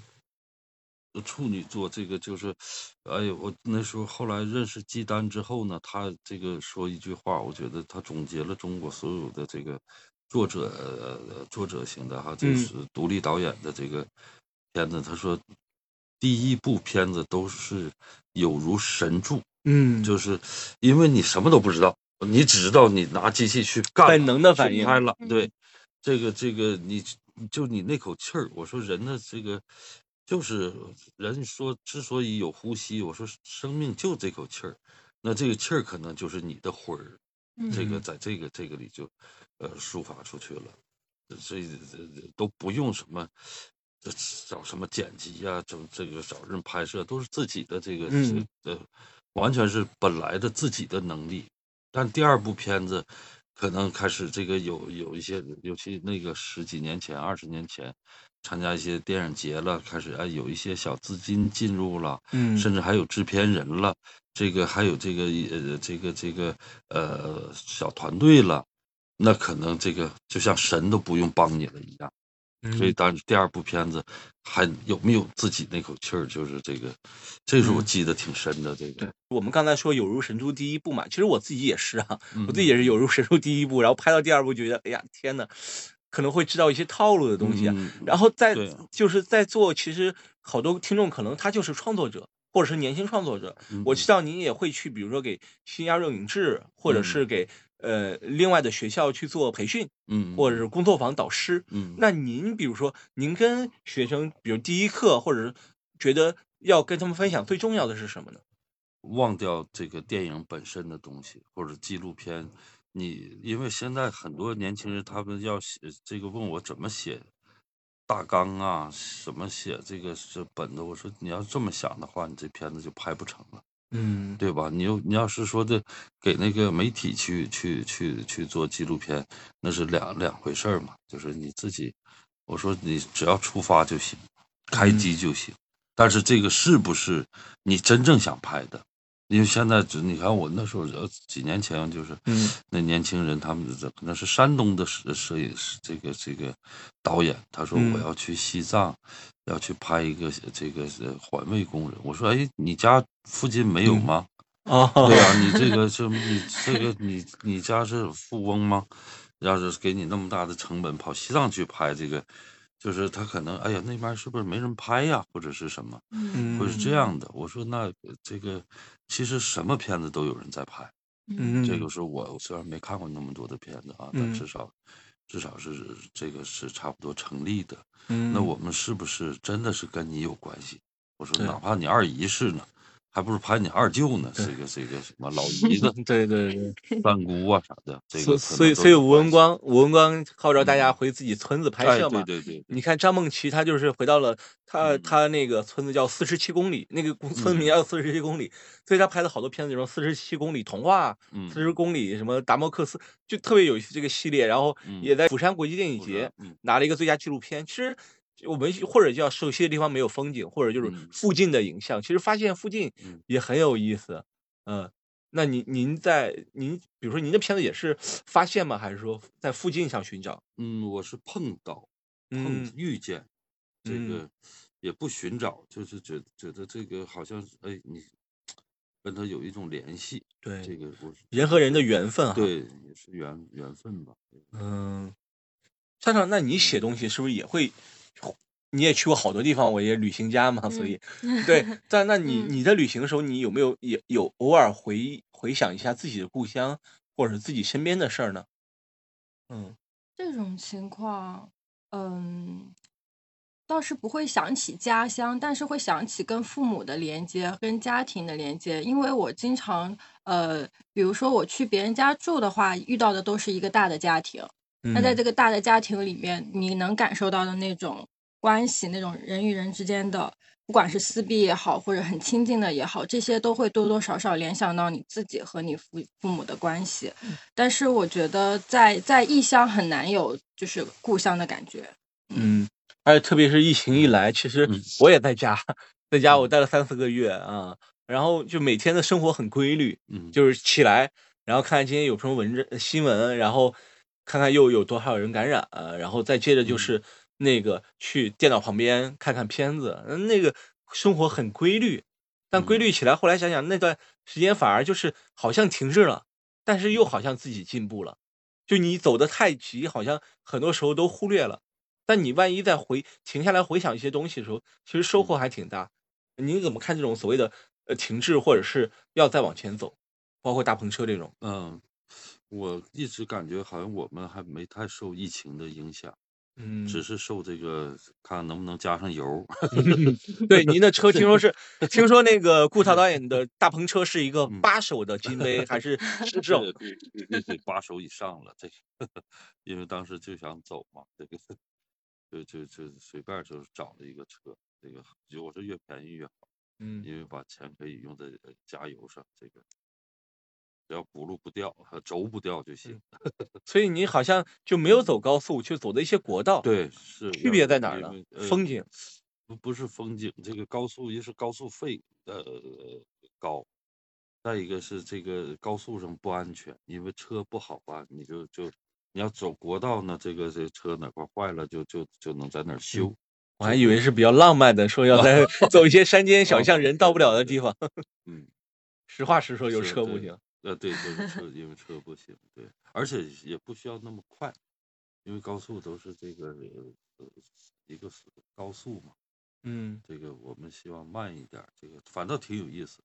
处女座这个就是，哎呦，我那时候后来认识季丹之后呢，他这个说一句话，我觉得他总结了中国所有的这个作者呃作者型的哈，这嗯。是独立导演的这个片子，他说第一部片子都是有如神助，嗯，就是因为你什么都不知道，你只知道你拿机器去干，本能的反应拍了，嗯对，这个这个你就你那口气儿，我说人的这个就是人说之所以有呼吸，我说生命就这口气儿，那这个气儿可能就是你的魂儿，这个嗯在这个这个里就呃抒发出去了，所以这都不用什么。这找什么剪辑呀、找这个找人拍摄，都是自己的这个呃，完全是本来的自己的能力。但第二部片子可能开始这个有有一些，尤其那个十几年前、二十年前，参加一些电影节了，开始哎有一些小资金进入了，嗯甚至还有制片人了，这个还有这个呃这个这个呃小团队了，那可能这个就像神都不用帮你了一样。所以嗯当第二部片子还有没有自己那口气儿，就是这个，这是我嗯。记得挺深的。这个。对，我们刚才说有如神助第一部嘛，其实我自己也是啊，我自己嗯。也是有如神助第一部，然后拍到第二部觉得，哎呀天呐，可能会知道一些套路的东西啊，嗯。然后再对就是在做，其实好多听众可能他就是创作者，或者是年轻创作者。我知嗯道您也会去，比如说给新亚热影制，或者嗯。是给呃另外的学校去做培训，嗯，或者是工作坊导师。嗯，那您比如说，您跟学生，比如第一课，或者是觉得要跟他们分享最重要的是什么呢？忘掉这个电影本身的东西，或者纪录片。你因为现在很多年轻人他们要写这个，问我怎么写大纲啊，怎么写这个这本子。我说你要这么想的话，你这片子就拍不成了。嗯对吧？你又你要是说的给那个媒体去去去去做纪录片，那是两两回事儿嘛。就是你自己，我说你只要出发就行，开嗯机就行。但是这个是不是你真正想拍的？因为现在只你看我那时候呃几年前就是，嗯那年轻人他们这可能是山东的摄摄影师，这个这个导演，他说嗯我要去西藏，要去拍一个这个呃环卫工人。我说哎，你家附近没有嗯吗？哦，对啊，你这 个是你这个你你家是富翁吗？要是给你那么大的成本跑西藏去拍这个，就是他可能哎呀那边是不是没人拍呀，或者是什么，嗯会是这样的。我说那这个其实什么片子都有人在拍，嗯这个是我虽然没看过那么多的片子啊，但嗯至少至少是这个是差不多成立的。嗯那我们是不是真的是跟你有关系？我说哪怕你二姨是呢，还不如拍你二舅呢，对这个这个什么 老姨子。对对对，三姑啊啥的，这所个所以所以吴文光吴文光号召大家嗯回自己村子拍哎，摄嘛。对对对，对你看张梦琪，他就是回到了他嗯他那个村子叫四十七公里，那个公村名嗯叫四十七公里，所以他拍的好多片子，什么四十七公里童话、嗯四十公里什么达摩克斯，就特别有这个系列。然后嗯也在釜山国际电影节嗯拿了一个最佳纪录片。其实我们或者叫有些地方没有风景，或者就是嗯附近的影像，其实发现附近嗯也很有意思。嗯，那您您在您比如说您的片子也是发现吗？还是说在附近上寻找？嗯，我是碰到碰嗯遇见，这嗯个也不寻找，就是觉觉得这个好像是哎你跟他有一种联系，对这个人和人的缘分哈。对也是缘缘分吧，嗯，校长，那你写东西是不是也会？你也去过好多地方，我也旅行家嘛，所以对。但那你嗯你在旅行的时候，你有没有也有偶尔回回想一下自己的故乡，或者是自己身边的事儿呢？嗯这种情况，嗯，倒是不会想起家乡，但是会想起跟父母的连接、跟家庭的连接。因为我经常，呃，比如说我去别人家住的话，遇到的都是一个大的家庭。那在嗯。这个大的家庭里面，你能感受到的那种关系，那种人与人之间的，不管是撕逼也好，或者很亲近的也好，这些都会多多少少联想到你自己和你父父母的关系。但是我觉得在在异乡很难有就是故乡的感觉。嗯，而且特别是疫情一来，其实嗯。我也在家，在家我待了三四个月啊，然后就每天的生活很规律，嗯，就是起来，然后看看今天有什么文字新闻，然后看看又有多少人感染，然后再接着就嗯是那个去电脑旁边看看片子，嗯那个生活很规律，但规嗯律起来，后来想想那段时间反而就是好像停滞了，但是又好像自己进步了，就你走得太急，好像很多时候都忽略了。但你万一再回停下来回想一些东西的时候，其实收获还挺大。你怎么看这种所谓的呃停滞，或者是要再往前走，包括大篷车这种？嗯，我一直感觉好像我们还没太受疫情的影响，嗯，只是受这个看能不能加上油。对，您的车听说是，听说那个顾涛导演的大篷车是一个嗯八手的金杯，还是 是这种？这个必必得八手以上了，这个，因为当时就想走嘛，这个就就就随便就找了一个车，这个就我说越便宜越好，嗯因为把钱可以用在呃加油上，这个只要轱辘不掉，轴不掉就行。所以你好像就没有走高速，就走的一些国道。，对，是区别在哪儿呢风景。不不是风景，这个高速一是高速费呃高，再一个是这个高速上不安全，因为车不好办，你就就你要走国道呢，这个这车哪块坏了就就就能在那儿修。我还以为是比较浪漫的，说要在走一些山间小 巷，人到不了的地方。嗯，实话实说，有车不行。呃，对，就是车，因为车不行，对，而且也不需要那么快，因为高速都是这个呃一个是高速嘛。嗯这个我们希望慢一点，这个反倒挺有意思。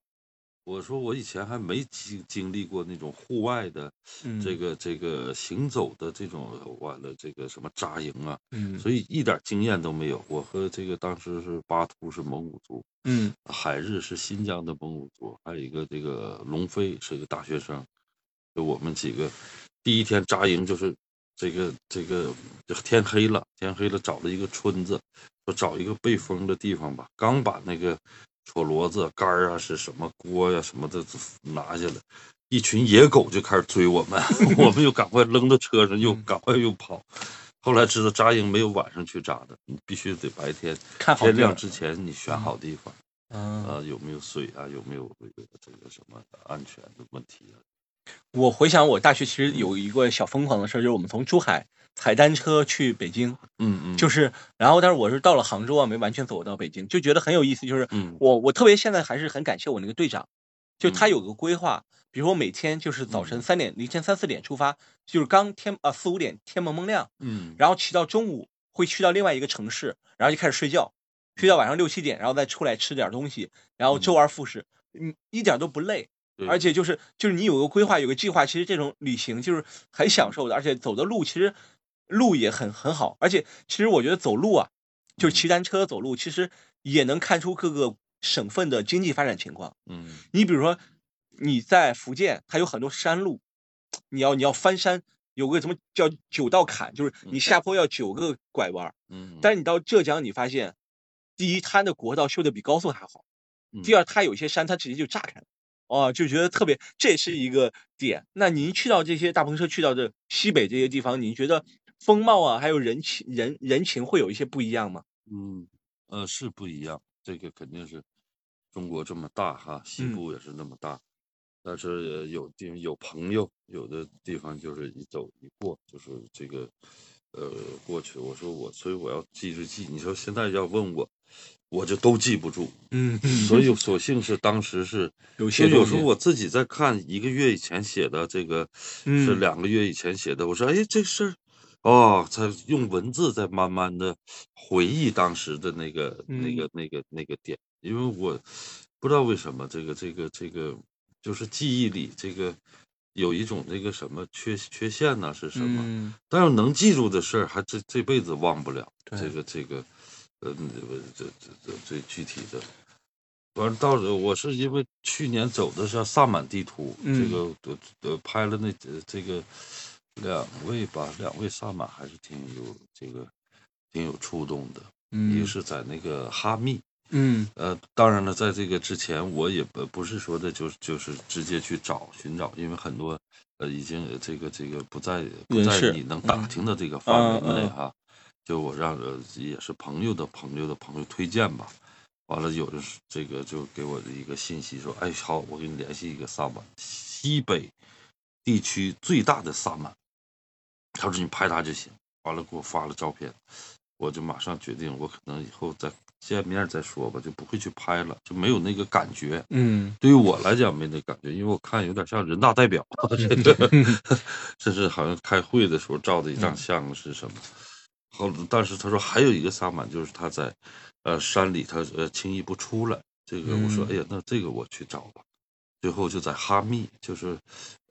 我说我以前还没经经历过那种户外的嗯，这个这个行走的这种完了这个什么扎营啊，嗯。所以一点经验都没有。我和这个当时是巴图是蒙古族，嗯。海日是新疆的蒙古族，还有一个这个龙飞是一个大学生，就我们几个第一天扎营就是这个这个就天黑了，天黑了找了一个村子，说找一个背风的地方吧，刚把那个戳骡子杆儿啊，是什么锅呀、什么的拿下来，一群野狗就开始追我们，我们又赶快扔到车上，又嗯赶快又跑。后来知道扎营没有晚上去扎的，你必须得白天看好天亮之前你选好地方，嗯，啊，有没有水啊，有没有这个这个什么安全的问题啊？我回想我大学其实有一个小疯狂的事儿，就是我们从珠海踩单车去北京，嗯嗯，就是是，然后但是我是到了杭州啊，没完全走到北京，就觉得很有意思。就是嗯。我我特别现在还是很感谢我那个队长，就他嗯有个规划，比如说每天就是早晨嗯。三点，凌晨三四点出发，就是刚天啊四五点天蒙蒙亮，嗯，然后骑到中午会去到另外一个城市，然后就开始睡觉，睡到晚上六七点，然后再出来吃点东西，然后周而复始，嗯，一点都不累。而且就是就是你有个规划，有个计划，其实这种旅行就是很享受的，而且走的路其实路也很很好，而且其实我觉得走路啊，就是骑单车走路，其实也能看出各个省份的经济发展情况。嗯。你比如说你在福建，它有很多山路，你要你要翻山，有个什么叫九道坎，就是你下坡要九个拐弯。嗯，但是你到浙江，你发现，第一，它的国道修的比高速还好；第二。二，它有些山它直接就炸开了，哦，就觉得特别，这也是一个点。那您去到这些大篷车，去到这西北这些地方，你觉得风貌啊，还有人情人人情会有一些不一样吗？嗯呃是不一样，这个肯定是中国这么大哈，西嗯部也是那么大，但是呃有地有朋友，有的地方就是一走一过，就是这个呃过去。我说我所以我要记日记，你说现在要问我，我就都记不住，嗯，所以 索性是当时是有些有时候我自己在看一个月以前写的这个，是嗯两个月以前写的，我说哎这事儿，哦，才用文字在慢慢的回忆当时的那个那嗯个那个那个点，因为我不知道为什么这个这个这个就是记忆里这个有一种那个什么缺缺陷呢是什么？嗯但是能记住的事儿，还这这辈子忘不了。这个这个，呃，这这这最具体的。完了，到时候我是因为去年走的是萨满地图，这嗯个呃呃拍了那呃这个两位吧，两位萨满还是挺有这个挺有触动的。一个嗯是在那个哈密，嗯。呃，当然了，在这个之前，我也不不是说的就是就是直接去找寻找，因为很多呃已经呃这个这个不在不在你能打嗯听的这个范围内哈，就我让呃也是朋友的朋友的朋友推荐吧，完了有的是这个就给我的一个信息说，哎好，我给你联系一个萨满，西北地区最大的萨满，他说你拍他就行，完了给我发了照片。我就马上决定，我可能以后再见面再说吧，就不会去拍了，就没有那个感觉。嗯对于我来讲没那感觉，因为我看有点像人大代表，这个甚至好像开会的时候照的一张相是什么。后，但是他说还有一个萨满，就是他在呃山里，他呃轻易不出来。这个我说，嗯哎呀，那这个我去找吧。最后就在哈密，就是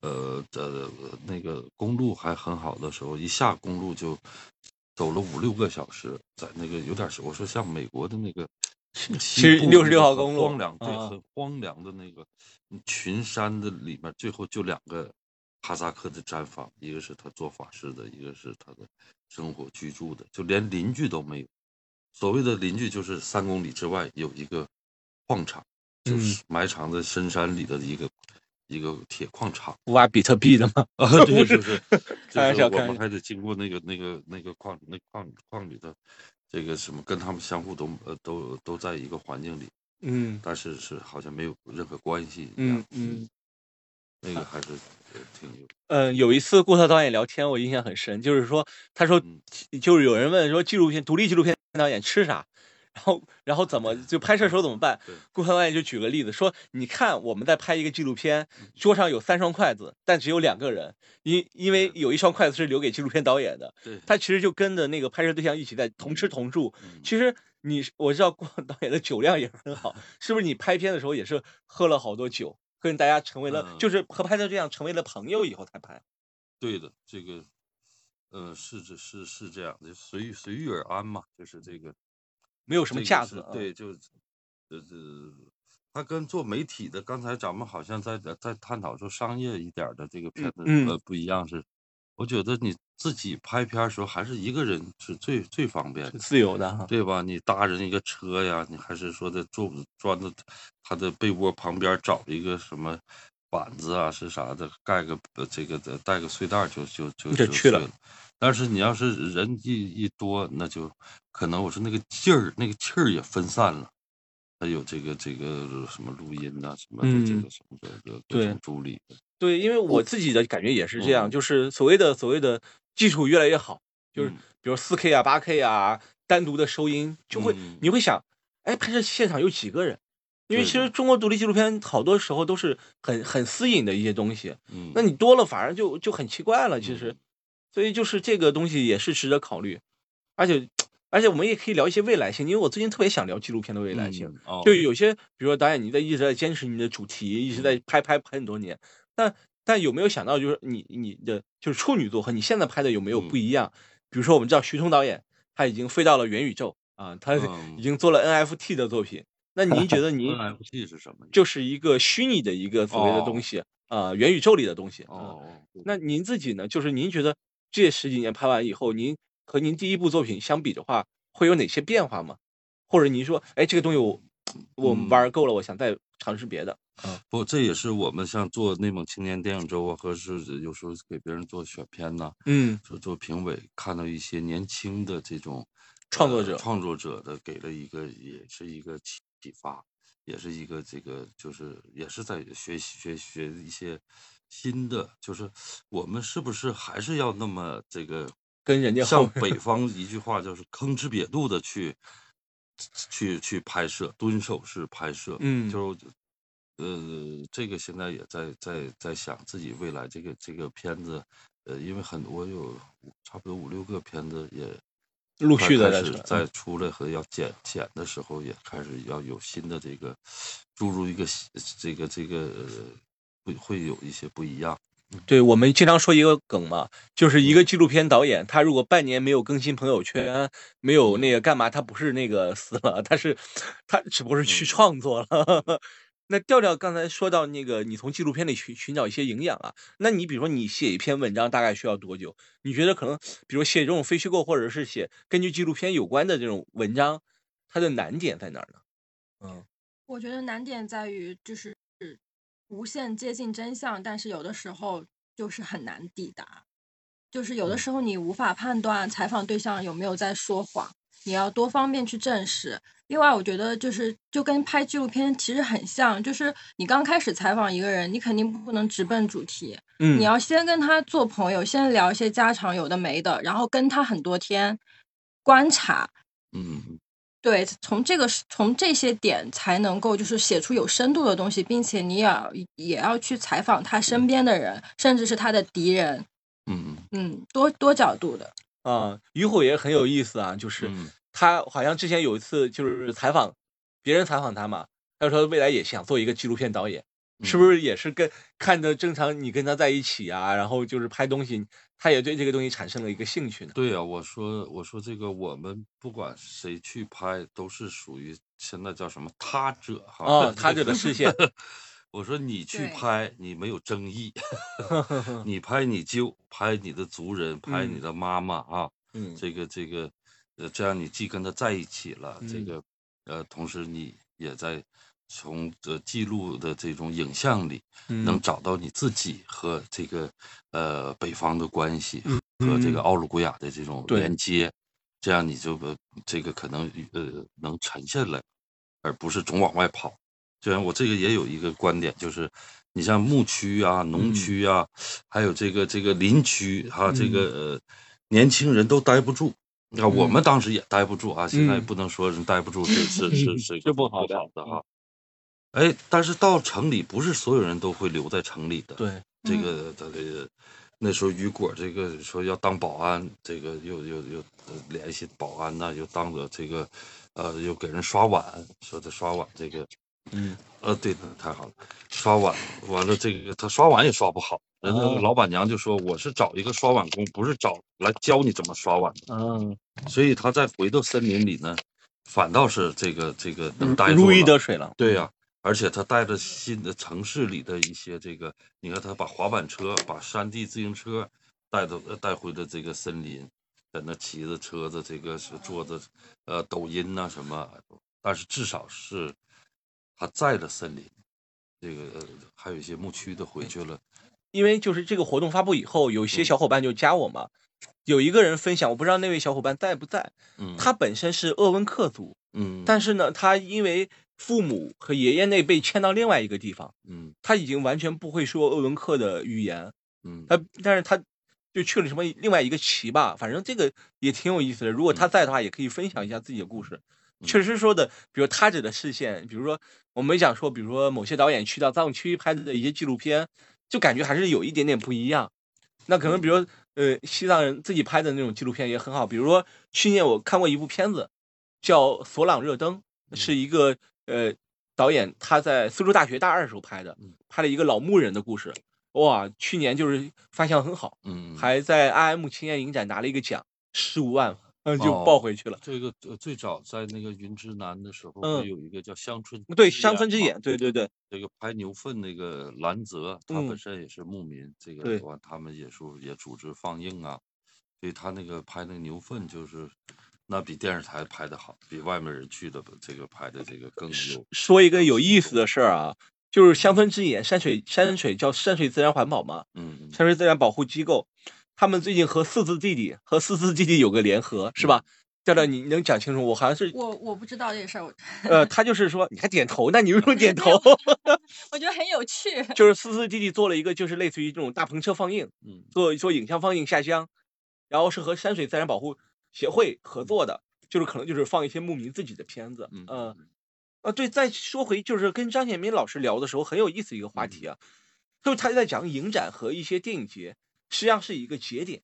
呃呃那个公路还很好的时候，一下公路就走了五六个小时，在那个有点是我说像美国的那个其西实66部那个很号公路荒凉对，啊很荒凉的那个群山的里面，最后就两个哈萨克的毡房，一个是他做法事的，一个是他的生活居住的，就连邻居都没有。所谓的邻居就是三公里之外有一个矿场，就嗯是埋藏在深山里的一个一个铁矿场。挖比特币的吗？啊，对，就是，就开玩是我们还得经过那个那个那个矿那矿矿里的这个什么，跟他们相互都呃都都在一个环境里，嗯但是是好像没有任何关系一嗯样。嗯。那个还是呃挺有嗯，有一次顾特导演聊天，我印象很深，就是说，他说嗯，就是有人问说，纪录片独立纪录片导演吃啥，然后然后怎么就拍摄时候怎么办？对，顾特导演就举个例子说，你看我们在拍一个纪录片，桌上有三双筷子，但只有两个人，因因为有一双筷子是留给纪录片导演的，对，他其实就跟着那个拍摄对象一起在同吃同住。嗯其实你我知道顾导演的酒量也很好，是不是？你拍片的时候也是喝了好多酒，跟大家成为了，嗯就是和拍摄对象成为了朋友以后才拍。对的，这个呃是这是是这样的，随遇随遇而安嘛，就是这个没有什么这个是架子啊对，就呃呃，他跟做媒体的，刚才咱们好像在在探讨说商业一点的这个片子不一样是，我觉得你自己拍片的时候还是一个人是最最方便的，自由的哈。对吧？你搭人一个车呀，你还是说的坐钻到他的被窝旁边找一个什么板子啊，是啥的，盖个呃这个的带个睡袋就就就就就去了了。但是你要是人一一多，那就可能我说那个劲儿、那个气儿也分散了。还有这个这个什么录音呐、什么的，这嗯个什么的对种助理，对，因为我自己的感觉也是这样，嗯就是所谓的所谓的技术越来越好，就是嗯比如四 K 啊、八 K 啊，单独的收音就会嗯你会想，哎，拍摄现场有几个人？因为其实中国独立纪录片好多时候都是很很私隐的一些东西，嗯，那你多了反而就就很奇怪了。其实嗯，所以就是这个东西也是值得考虑，而且而且我们也可以聊一些未来性，因为我最近特别想聊纪录片的未来性。嗯哦就有些，比如说导演，你在一直在坚持你的主题，一直在拍拍拍很多年，但但有没有想到，就是你你的就是处女作和你现在拍的有没有嗯不一样？比如说我们知道徐通导演，他已经飞到了元宇宙啊，他嗯已经做了 NFT 的作品。那 您觉得您 NFT 是什么？就是一个虚拟的一个所谓的东西啊、元宇宙里的东西啊。哦，对那您自己呢？就是您觉得这十几年拍完以后，您和您第一部作品相比的话，会有哪些变化吗？或者您说，哎，这个东西我我嗯玩够了，我想再尝试别的。啊不，这也是我们像做内蒙青年电影周啊，或者是有时候给别人做选片呐，嗯做做评委，看到一些年轻的这种创作者呃创作者的给了一个也是一个启启发，也是一个这个就是也是在学习学学一些新的，就是我们是不是还是要那么这个跟人家像北方一句话就是吭哧瘪肚的去去去拍摄，蹲守式拍摄，嗯。就是呃，这个现在也在在在想自己未来这个这个片子，呃，因为很多有差不多五六个片子也陆续的在出来在出来和要剪剪的时候，也开始要有新的这个注入一个新这个这个呃会会有一些不一样。对我们经常说一个梗嘛，就是一个纪录片导演，他如果半年没有更新朋友圈，没有那个干嘛，他不是那个死了，他是他只不过是去嗯。创作了。那调调刚才说到那个，你从纪录片里寻寻找一些营养啊，那你比如说你写一篇文章大概需要多久？你觉得可能，比如写这种非虚构或者是写根据纪录片有关的这种文章，它的难点在哪儿呢？嗯我觉得难点在于就是无限接近真相，但是有的时候就是很难抵达。就是有的嗯时候你无法判断采访对象有没有在说谎，你要多方面去证实。另外，我觉得就是就跟拍纪录片其实很像，就是你刚开始采访一个人，你肯定不能直奔主题，嗯。你要先跟他做朋友，先聊一些家常有的没的，然后跟他很多天观察，嗯，对，从这个是从这些点才能够就是写出有深度的东西，并且你也要也要去采访他身边的人，甚至是他的敌人，嗯嗯，多多角度的。啊，于虎也很有意思啊，就是嗯他好像之前有一次就是采访别人采访他嘛，他说未来也想做一个纪录片导演，是不是？也是跟看着正常你跟他在一起啊，然后就是拍东西，他也对这个东西产生了一个兴趣呢？对呀、我说我说这个我们不管谁去拍，都是属于现在叫什么他者哈。哦，他者的视线，我说你去拍，你没有争议，你拍你舅，拍你的族人，拍你嗯的妈妈啊，嗯这个这个，呃，这样你既跟他在一起了，这嗯。个呃，同时你也在从这记录的这种影像里，能嗯。找到你自己和这个呃北方的关系嗯和这个嗯。奥鲁古雅的这种连接，这样你就呃这个可能呃能沉下来，而不是总往外跑。虽然我这个也有一个观点，就是你像牧区啊、农嗯。区啊，还有这个这个林区哈、这个嗯呃年轻人都待不住。啊，我嗯。们当时也待不住啊，现在嗯。不能说人待不住是是是是是不好的的哈。哎，但是到城里，不是所有人都会留在城里的。对，这个他这个那时候雨果这个说要当保安，这个又又又呃联系保安呐、又当了这个呃又给人刷碗，说他刷碗这个嗯。呃对，太好了，刷碗完了这个他刷碗也刷不好，人家哦老板娘就说我是找一个刷碗工，不是找来教你怎么刷碗的，嗯，所以他再回到森林里呢，反倒是这个这个能待住如鱼得水了。对呀、而且他带着新的城市里的一些这个，你看他把滑板车、把山地自行车带的呃带回的这个森林，在那骑着车子，这个是做着呃抖音呐、什么，但是至少是他在了森林，这个呃还有一些牧区的回去了，因为就是这个活动发布以后，有一些嗯。小伙伴就加我嘛，有一个人分享，我不知道那位小伙伴在不在，嗯，他本身是鄂温克族，嗯，但是呢，他因为父母和爷爷那辈迁到另外一个地方，嗯。他已经完全不会说鄂温克的语言，嗯。他但是他就去了什么另外一个旗吧，反正这个也挺有意思的。如果他。在的话，也可以分享一下自己的故事。嗯。确实说的，比如他者的视线，比如说我们讲说，比如说某些导演去到藏区拍的一些纪录片，就感觉还是有一点点不一样。那可能比如呃，西藏人自己拍的那种纪录片也很好，比如说去年我看过一部片子，叫《索朗热灯》，是一个呃导演他在苏州大学大二时候拍的嗯，拍了一个老牧人的故事。哇，去年就是反响很好，嗯，还在 IM 青年影展拿了一个奖，十五万，嗯，就哦抱回去了。这个呃最早在那个云之南的时候，嗯会有一个叫乡村对，乡村之眼，对对对，这个拍牛粪那个兰泽，他嗯本身也是牧民，这个对完他们也是也组织放映啊，所以他那个拍那个牛粪就是那比电视台拍的好，比外面人去的这个拍的这个更有说一个有意思的事儿啊，就是乡村之眼山水山水叫山水自然环保嘛，嗯嗯山水自然保护机构，他们最近和四字弟弟和四字弟弟有个联合，是吧？调调，你能讲清楚？我好像是，我我不知道这个事儿，我呃，他就是说，你还点头那，你为什么点 头？我觉得很有趣。就是四字弟弟做了一个，就是类似于这种大篷车放映，嗯做做影像放映下乡，然后是和山水自然保护协会合作的，就是可能就是放一些牧民自己的片子，嗯呃，啊，对，再说回就是跟张建民老师聊的时候很有意思一个话题啊，就是他在讲影展和一些电影节，实际上是一个节点，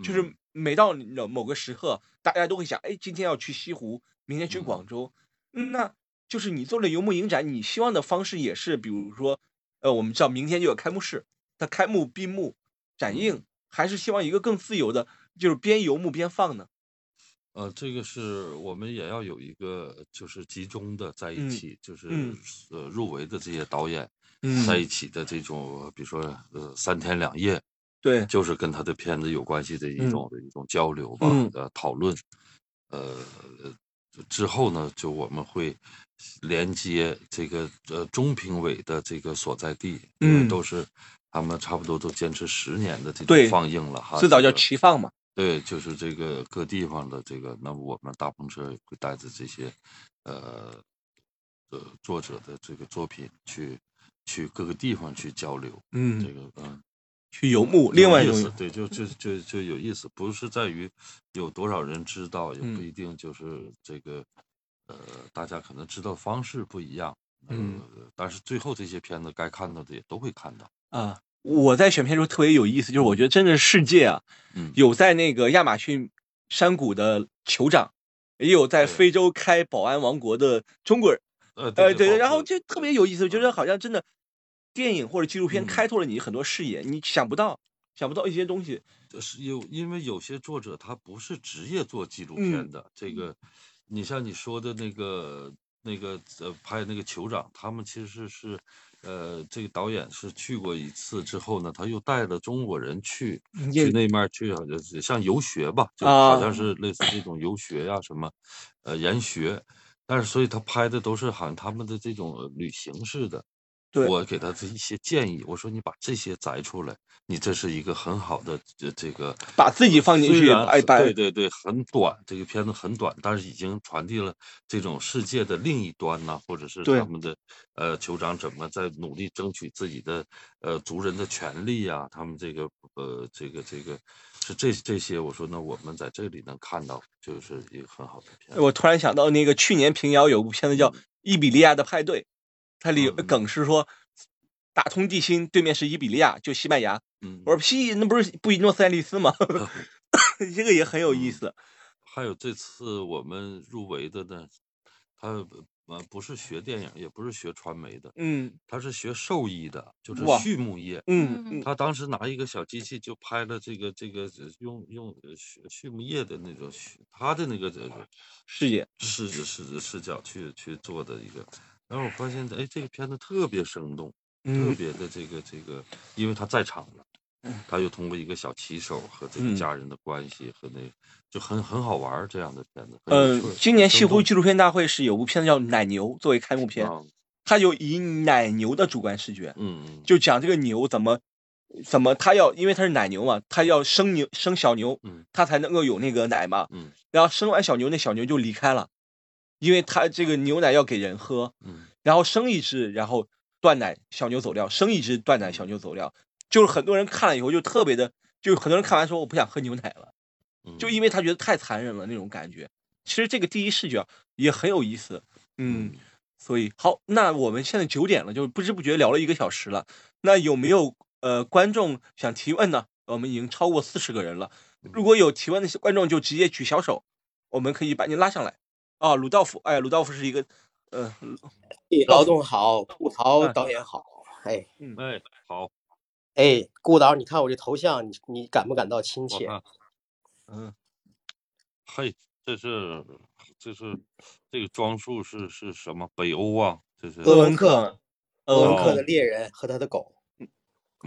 就是嗯每到某某个时刻，大家都会想，哎，今天要去西湖，明天去嗯。广州，嗯那就是你做了游牧影展，你希望的方式也是，比如说，呃，我们知道明天就有开幕式，它开幕、闭幕、展映嗯，还是希望一个更自由的，就是边游牧边放呢？呃，这个是我们也要有一个就是集中的在一嗯起，就是嗯。呃入围的这些导演嗯。在一起的这种，比如说呃三天两夜，对，就是跟他的片子有关系的一嗯。种的一种交流吧，嗯。呃，讨论，呃，之后呢，就我们会连接这个呃中评委的这个所在地，因为嗯。都是他们差不多都坚持十年的这种放映了哈，最早叫齐放嘛，对，就是这个各地方的这个，那么我们大篷车会带着这些，呃，呃作者的这个作品去去各个地方去交流，嗯。这嗯，个嗯。去游牧，另外一种，对，就就就就有意思，不是在于有多少人知道，也不嗯。一定就是这个，呃，大家可能知道方式不一样，嗯。呃，但是最后这些片子该看到的也都会看到，啊，我在选片时候特别有意思，就是我觉得真的世界啊，嗯，有在那个亚马逊山谷的酋长，也有在非洲开保安王国的中国人，呃，呃，对，对，然后就特别有意思，觉得好像真的电影或者纪录片嗯。开拓了你很多视野，你想不到，想不到一些东西，是有，因为有些作者他不是职业做纪录嗯片的，这个，你像你说的那个那个呃拍那个酋长，他们其实是，呃，这个导演是去过一次之后呢，他又带了中国人去去那面儿去，好像是像游学吧，就好啊像。是类似这种游学呀、什么，呃研学，但是所以他拍的都是好像他们的这种呃旅行式的。对。我给他的一些建议，我说你把这些摘出来，你这是一个很好的这这个把自己放进去虽然很哎对对对，很短，这个片子很短，但是已经传递了这种世界的另一端呐、或者是他们的呃酋长怎么在努力争取自己的呃族人的权利呀、他们这个呃这个这个是这这些，我说那我们在这里能看到，就是一个很好的片子。我突然想到那个去年平遥有部片子叫《伊比利亚的派对》，它里有个嗯梗是说打通地心，对面是伊比利亚，就西班牙。嗯，我说屁，那不是布宜诺斯艾利斯吗？这个也很有意思。还有这次我们入围的呢，他呃不是学电影，也不是学传媒的，嗯他是学兽医的，就是畜牧业。嗯嗯他当时拿一个小机器就拍了这个这个呃用用呃畜畜牧业的那种他的那个这个视野视视视角去去做的一个，然后我发现哎这个片子特别生动，特嗯别的这个这个，因为他在场了，他又通过一个小骑手和这个嗯家人的关系和那就很很好玩儿这样的片子。嗯今年西湖纪录片大会是有部片子叫《奶牛》作为开幕片，啊，它就以奶牛的主观视觉，嗯嗯，就讲这个牛怎么怎么它要，因为它是奶牛嘛，它要生牛生小牛嗯，它才能够有那个奶嘛。嗯然后生完小牛，那小牛就离开了，因为他这个牛奶要给人喝。嗯然后生一只，然后断奶，小牛走掉；生一只断奶，小牛走掉。就是很多人看了以后就特别的，就很多人看完说我不想喝牛奶了，嗯，就因为他觉得太残忍了那种感觉。其实这个第一视角也很有意思，嗯，所以好，那我们现在九点了，就不知不觉聊了一个小时了。那有没有呃观众想提问呢？我们已经超过四十个人了，如果有提问的观众就直接举小手，我们可以把你拉上来。啊，鲁道夫，哎，鲁道夫是一个，呃，劳动好，顾陶嗯导演好。哎哎好，哎，顾导，你看我这头像，你你感不感到亲切？嗯，嘿，这是这是这个装束是是什么？北欧啊，这是鄂温克克，鄂鄂温温克，的猎人和他的狗。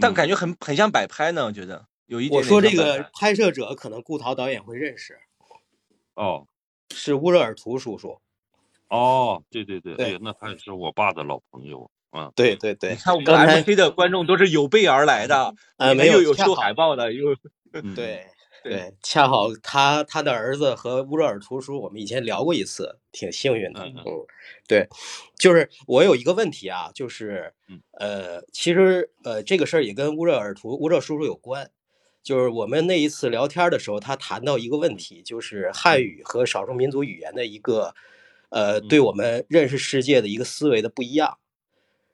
但感觉很很像摆拍呢，我觉得有一点我说这个拍摄者可能顾陶导演会认识，哦是乌热尔图叔叔。哦，对对对，哎对呀，那他也是我爸的老朋友啊。对对对你，看我们刚才 MC 的观众都是有备而来的，呃没有恰好秀海报的，又嗯，对对对，恰好他他的儿子和乌热尔图叔，我们以前聊过一次，挺幸运的。嗯嗯嗯，对，就是我有一个问题啊，就是嗯呃，其实呃这个事儿也跟乌热尔图乌热叔叔有关。就是我们那一次聊天的时候，他谈到一个问题，就是汉语和少数民族语言的一个呃，对我们认识世界的一个思维的不一样。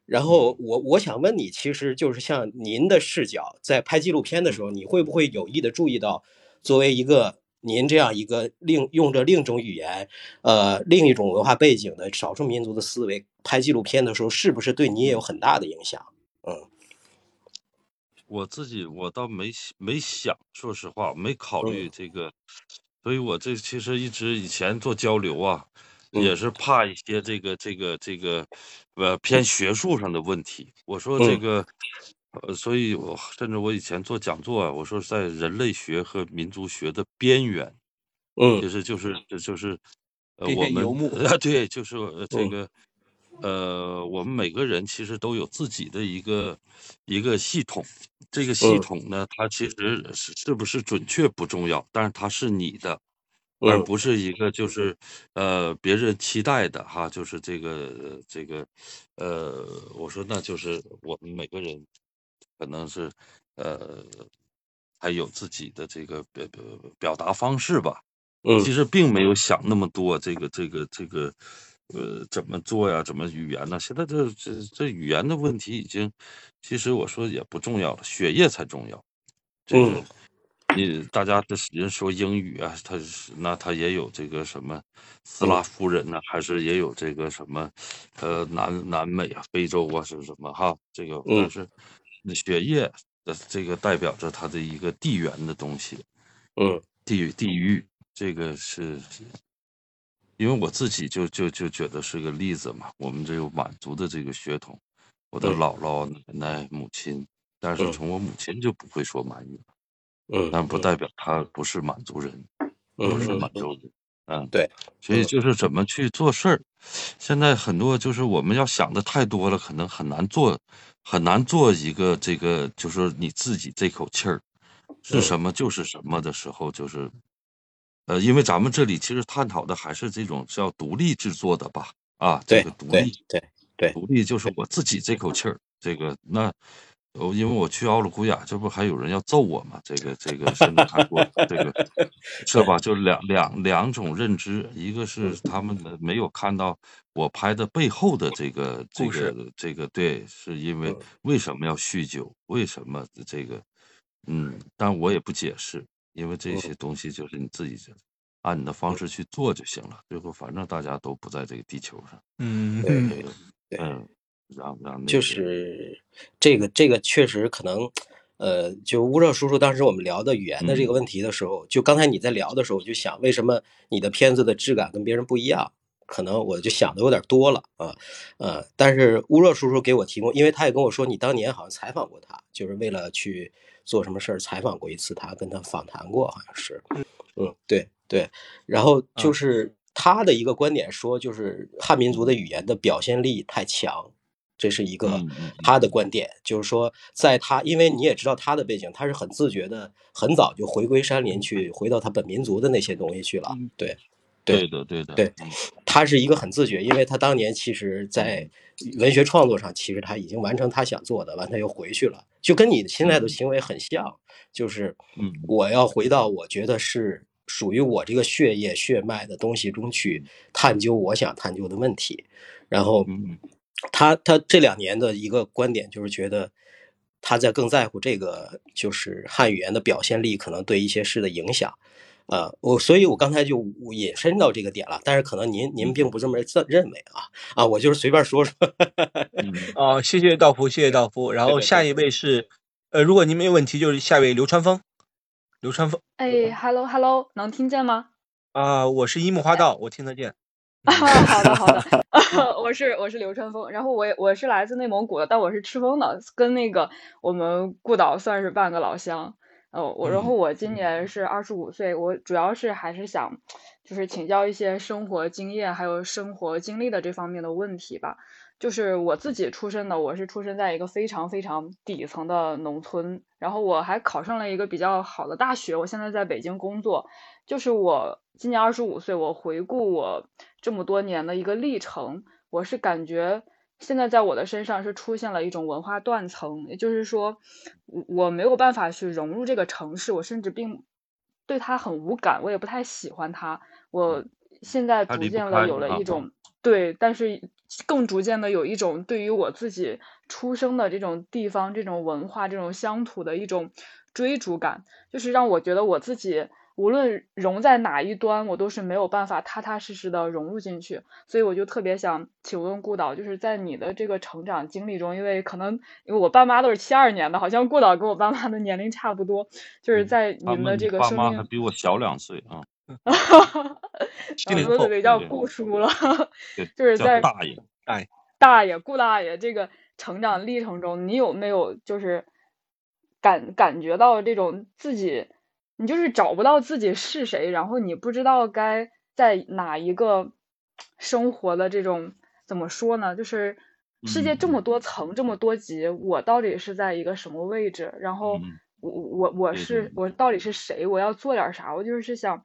然后我我想问你，其实就是像您的视角，在拍纪录片的时候，你会不会有意的注意到，作为一个您这样一个另用着另一种语言，呃，另一种文化背景的少数民族的思维，拍纪录片的时候，是不是对你也有很大的影响？嗯我自己我倒没没想，说实话没考虑嗯。这个，所以我这其实一直以前做交流啊，也嗯。是怕一些这个这个这个呃偏学术上的问题。我说这嗯。个，呃，所以我甚至我以前做讲座啊，我说在人类学和民族学的边缘，嗯。其嗯实就是这就是呃我们啊 对，就是呃这嗯。个呃我们每个人其实都有自己的一个一个系统。这个系嗯。统呢，它其实是是不是准确不重要，但是它是你的，而嗯。不是一个就是呃别人期待的哈，就是这个这个呃，我说那就是我们每个人可能是呃还有自己的这个表表表达方式吧，嗯。其实并没有想那么多，这个这个这个，呃，怎么做呀？怎么语言呢？现在这这这语言的问题已经，其实我说也不重要了，血液才重要。这个嗯你大家这人说英语啊，他是那他也有这个什么斯拉夫人呢，还是也有这个什么，呃，南南美啊、非洲啊是什么哈？这个嗯但是那血液的这个代表着他的一个地缘的东西。嗯地地域，这个是，因为我自己就就就觉得是个例子嘛。我们这有满族的这个血统，我的嗯姥姥、奶奶、母亲，但是嗯从我母亲就不会说满语，嗯，但不代表她不是满族人，嗯不是满洲人。嗯，对，所以嗯就是怎么去做事儿。现在很多就是我们要想的太多了，可能很难做，很难做一个这个，就是你自己这口气儿是嗯什么就是什么的时候，就是，呃，因为咱们这里其实探讨的还是这种叫独立制作的吧，啊，这个独立，对对独立就是我自己这口气儿，这个那。哦，因为我去奥鲁古雅，这不还有人要揍我吗？这个这个，甚至还说 这个是吧？就两两两种认知，一个是他们没有看到我拍的背后的这个这个这个，对，是因为嗯为什么要酗酒？为什么这个？嗯，但我也不解释，因为这些东西就是你自己按你的方式去做就行了。最后反正大家都不在这个地球上，嗯 嗯，让让就是这个这个确实可能，呃，就乌热叔叔当时我们聊的语言的这个问题的时候，就刚才你在聊的时候，我就想为什么你的片子的质感跟别人不一样？可能我就想的有点多了啊，呃，但是乌热叔叔给我提供，因为他也跟我说，你当年好像采访过他，就是为了去做什么事儿采访过一次他，跟他访谈过，好像是，嗯，对对，然后就是他的一个观点说，就是汉民族的语言的表现力太强。这是一个他的观点，就是说，在他，因为你也知道他的背景，他是很自觉的，很早就回归山林去，回到他本民族的那些东西去了。嗯对，对的对的，对嗯。他是一个很自觉，因为他当年其实，在文学创作上，其实他已经完成他想做的，完他又回去了，就跟你现在的行为很像，就是嗯。我要回到我觉得是属于我这个血液血脉的东西中去探究我想探究的问题，然后嗯。他他这两年的一个观点就是觉得他在更在乎这个就是汉语言的表现力可能对一些事的影响。呃，我所以，我刚才就引申到这个点了，但是可能您您并不这么认认为啊啊，我就是随便说说。嗯 哦，谢谢道夫，谢谢道夫。然后下一位是，呃，如果您没有问题，就是下一位流川枫。流川枫哎，hello hello，能听见吗？啊、我是樱木花道，我听得见。啊，好的好的，我是我是流川枫，然后我也我是来自内蒙古的，但我是赤峰的，跟那个我们顾导算是半个老乡。哦，我然后我今年是二十五岁，我主要是还是想就是请教一些生活经验还有生活经历的这方面的问题吧。就是我自己出身的，我是出生在一个非常非常底层的农村，然后我还考上了一个比较好的大学，我现在在北京工作。就是我今年二十五岁，我回顾我这么多年的一个历程，我是感觉现在在我的身上是出现了一种文化断层，也就是说，我我没有办法去融入这个城市，我甚至并对它很无感，我也不太喜欢它。我现在逐渐的有了一种对，但是更逐渐的有一种对于我自己出生的这种地方、这种文化、这种乡土的一种追逐感，就是让我觉得我自己无论融在哪一端，我都是没有办法踏踏实实的融入进去。所以我就特别想请问顾导，就是在你的这个成长经历中，因为可能因为我爸妈都是七二年的，好像顾导跟我爸妈的年龄差不多，就是在你们们的这个爸生命。妈还比我小两岁啊，七零后说的得叫顾叔了，对叫就是在大爷，大爷顾大爷这个成长历程中，你有没有就是感感觉到这种自己，你就是找不到自己是谁，然后你不知道该在哪一个生活的这种怎么说呢？就是世界这么多层，这么多级，我到底是在一个什么位置？然后嗯我我我是我到底是谁？我要做点儿啥？我就是想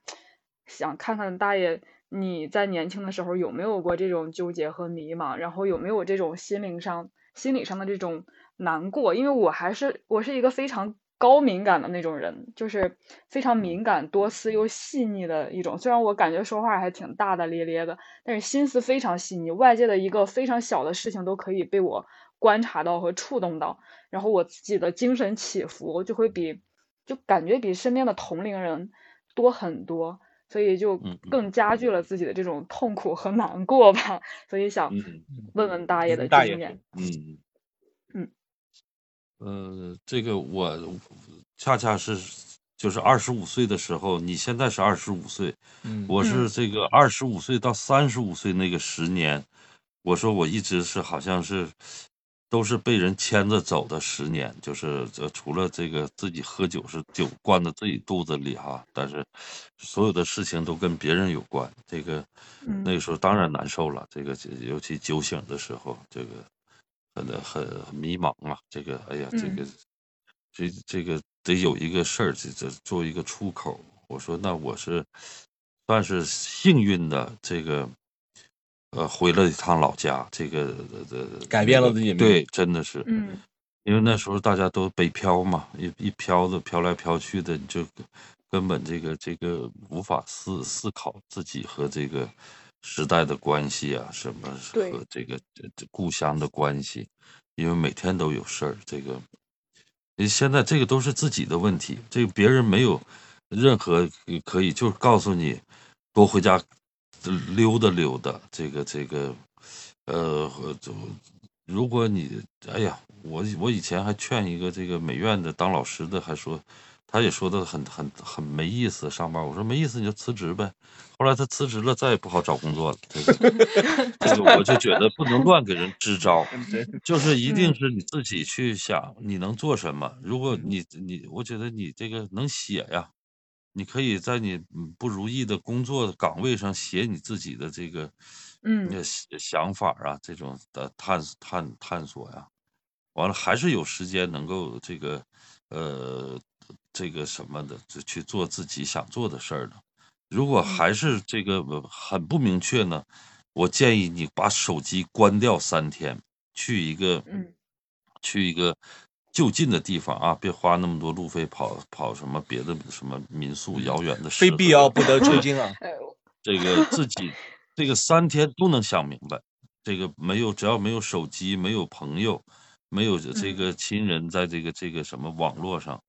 想看看大爷你在年轻的时候有没有过这种纠结和迷茫，然后有没有这种心灵上心理上的这种难过？因为我还是我是一个非常高敏感的那种人，就是非常敏感、多思又细腻的一种。虽然我感觉说话还挺大大咧咧的，但是心思非常细腻，外界的一个非常小的事情都可以被我观察到和触动到，然后我自己的精神起伏就会比就感觉比身边的同龄人多很多。所以就更加剧了自己的这种痛苦和难过吧，所以想嗯问问大爷的经验。嗯嗯，呃，这个我恰恰是就是二十五岁的时候，你现在是二十五岁，嗯我是这个二十五岁到三十五岁那个十年，我说我一直是好像是都是被人牵着走的十年，就是这除了这个自己喝酒是酒灌到自己肚子里哈，但是所有的事情都跟别人有关，这个嗯。那个时候当然难受了，这个尤其酒醒的时候，这个很很很迷茫啊，这个哎呀，这嗯。个这这个得有一个事儿，这这做一个出口。我说那我是算是幸运的，这个呃回了一趟老家，这个呃改变了自己对，真的是，嗯。因为那时候大家都北漂嘛，一一漂的漂来漂去的，你就根本这个这个无法思思考自己和这个时代的关系啊，什么和这个故乡的关系，因为每天都有事儿，这个你现在这个都是自己的问题，这个别人没有任何可以就是告诉你多回家溜达溜达，这个这个呃，就如果你哎呀，我我以前还劝一个这个美院的当老师的，还说他也说的很很很没意思，上班。我说没意思你就辞职呗。后来他辞职了，再也不好找工作了。这个 这个我就觉得不能乱给人支招，就是一定是你自己去想你能做什么。如果你你，我觉得你这个能写呀，你可以在你不如意的工作岗位上写你自己的这个嗯想法啊，这种的探探探索呀。完了还是有时间能够这个呃这个什么的，就去做自己想做的事儿的。如果还是这个呃很不明确呢，我建议你把手机关掉三天，去一个嗯去一个就近的地方啊，别花那么多路费跑跑什么别的什么民宿遥远的非必要不得出京啊。呃这个自己这个三天都能想明白，这个没有只要没有手机，没有朋友，没有这嗯个亲人在这个这个什么网络上，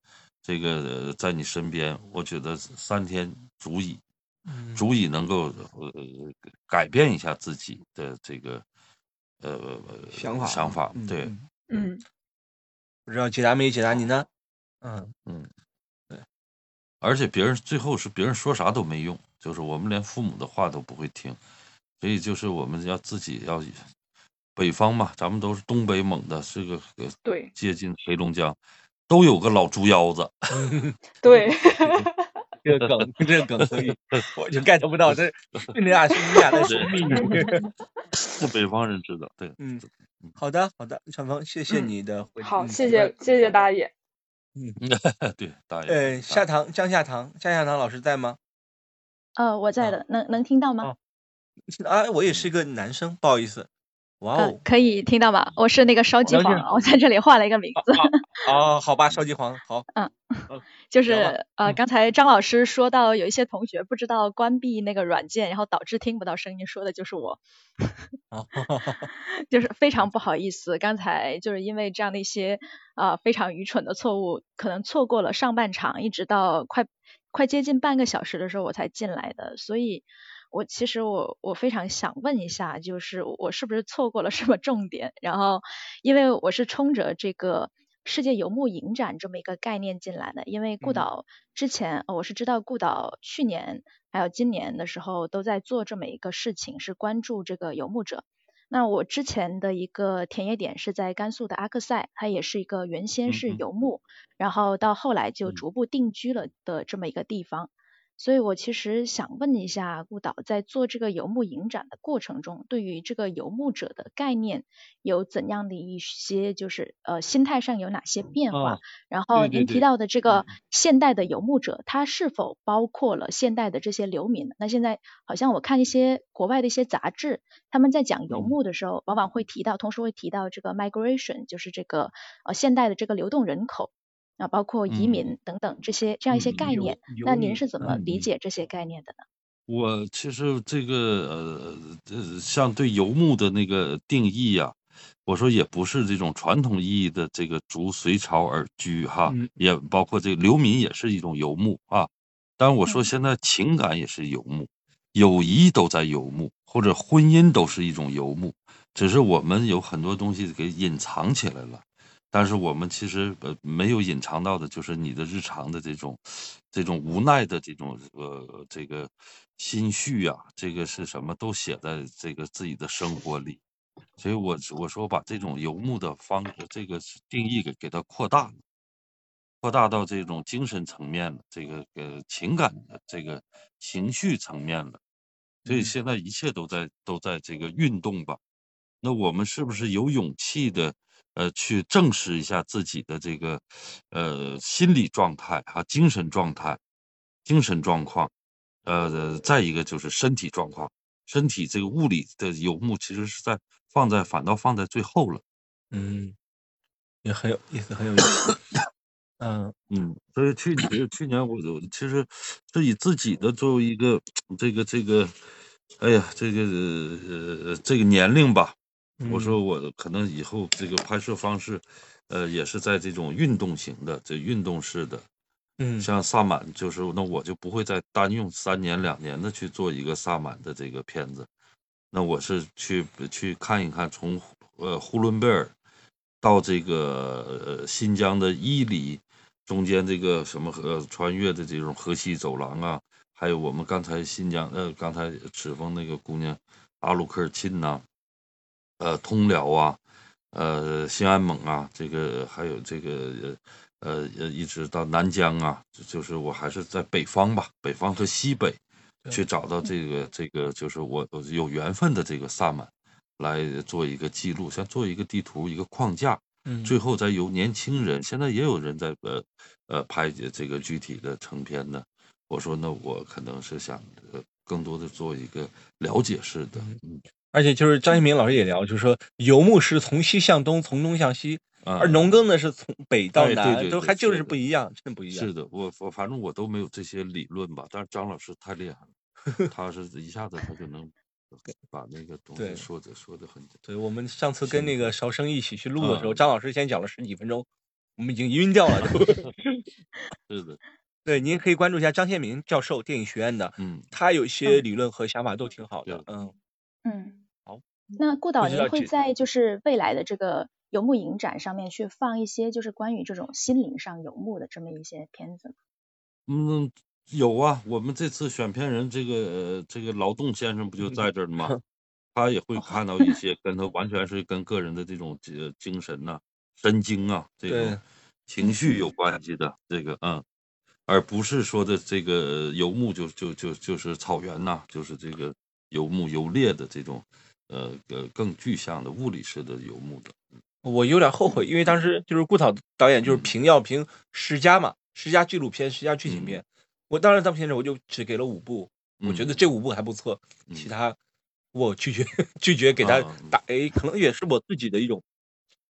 这个呃在你身边，我觉得三天足以，嗯。足以能够呃改变一下自己的这个呃想法想法，嗯对，嗯嗯。不知道解答没解答你呢？嗯，嗯，对，而且别人最后是别人说啥都没用，就是我们连父母的话都不会听，所以就是我们要自己要北方嘛，咱们都是东北猛的，是个呃对。接近黑龙江，都有个老猪腰子，对，这个梗，这个梗可以，我就 get 不到，这你俩是你俩的是秘密。是北方人知道，对，嗯，好的，好的，陈峰，谢谢嗯你的回答。好，嗯谢谢谢谢大爷。嗯对，大爷，呃，大夏堂江夏堂江夏堂老师在吗？呃，我在啊的，能能听到吗？哦啊，我也是一个男生，不好意思。哇呃哦，，可以听到吗？我是那个烧鸡能听黄，我在这里换了一个名字，哦，好吧，烧鸡黄，好，嗯。就是呃，嗯。刚才张老师说到有一些同学不知道关闭那个软件，然后导致听不到声音，说的就是我，好，就是非常不好意思，刚才就是因为这样的一些啊、呃非常愚蠢的错误，可能错过了上半场，一直到快快接近半个小时的时候我才进来的，所以我其实我我非常想问一下，就是我是不是错过了什么重点？然后因为我是冲着这个。世界游牧影展这么一个概念进来的，因为顾嗯导之前、呃我是知道顾导去年还有今年的时候都在做这么一个事情，是关注这个游牧者。那我之前的一个田野点是在甘肃的阿克塞，它也是一个原先是游牧，然后到后来就嗯逐步定居了的这么一个地方。所以我其实想问一下顾导，在做这个游牧影展的过程中，对于这个游牧者的概念有怎样的一些就是呃心态上有哪些变化？哦然后您提到的这个现代的游牧者，他是否包括了现代的这些流民？那现在好像我看一些国外的一些杂志，他们在讲游嗯牧的时候，往往会提到，同时会提到这个 migration，就是这个呃现代的这个流动人口啊，包括移嗯民等等这些这样一些嗯概念。那您是怎么理嗯解这些概念的呢？我其实这个呃呃，像对游牧的那个定义呀、我说也不是这种传统意义的这个逐隋朝而居哈，嗯也包括这个流民也是一种游牧啊。但我说嗯现在情感也是游牧，友谊都在游牧，或者婚姻都是一种游牧，只是我们有很多东西给隐藏起来了。但是我们其实呃没有隐藏到的，就是你的日常的这种，这种无奈的这种呃这个心绪啊，这个是什么都写在这个自己的生活里，所以我我说把这种游牧的方这个定义给给它扩大了，扩大到这种精神层面了，这个呃情感的这个情绪层面了，所以嗯。现在一切都在都在这个运动吧。那我们是不是有勇气的，呃，去证实一下自己的这个，呃，心理状态哈、精神状态、精神状况，呃，再一个就是身体状况，身体这个物理的游牧其实是在放在反倒放在最后了。嗯，也很有意思，很有意思。嗯嗯，所以去年去年我我其实是以自己的作为一个这个这个，哎呀，这个呃这个年龄吧，我说嗯。我可能以后这个拍摄方式，呃，也是在这种运动型的，这运动式的，嗯。像萨满，就是那我就不会再单用三年两年的去做一个萨满的这个片子，那我是去去看一看从呃呼伦贝尔到这个呃新疆的伊犁，中间这个什么呃穿越的这种河西走廊啊，还有我们刚才新疆呃刚才赤峰那个姑娘阿鲁科尔沁呐，呃通辽啊，呃兴安盟啊，这个还有这个呃呃一直到南疆啊，就是我还是在北方吧，北方和西北去找到这个这个就是我有缘分的这个萨满来做一个记录，像做一个地图一个框架。嗯，最后再由年轻人，现在也有人在呃呃拍这个具体的成片的。我说那我可能是想呃更多的做一个了解式的，嗯，而且就是张一鸣老师也聊，就是说游牧是从西向东，从东向西，而农耕呢是从北到南，都还就是不一样，真的不一样。是的，我我反正我都没有这些理论吧，但是张老师太厉害了，他是一下子他就能。把那个东西说的说的很对。我们上次跟那个韶生一起去录的时候，张老师先讲了十几分钟，我们已经晕掉了。是的，对，您可以关注一下张天明教授，电影学院的，嗯，他有一些理论和想法都挺好的，嗯嗯。好，那顾导，您会在就是未来的这个游牧影展上面去放一些就是关于这种心灵上游牧的这么一些片子吗？嗯。有啊，我们这次选片人这个这个劳动先生不就在这儿吗？他也会看到一些 跟他完全是跟个人的这种精精神呐、神经啊这种情绪有关系的这个嗯，而不是说的这个游牧就就就就是草原呐，就是这个游牧游猎的这种呃呃更具象的物理式的游牧的。我有点后悔，因为当时就是顾导导演就是评要评十佳嘛，十佳纪录片、十佳剧情片。我当时当片子我就只给了五部，我觉得这五部还不错，其他我拒绝拒绝给他打 A，可能也是我自己的一种，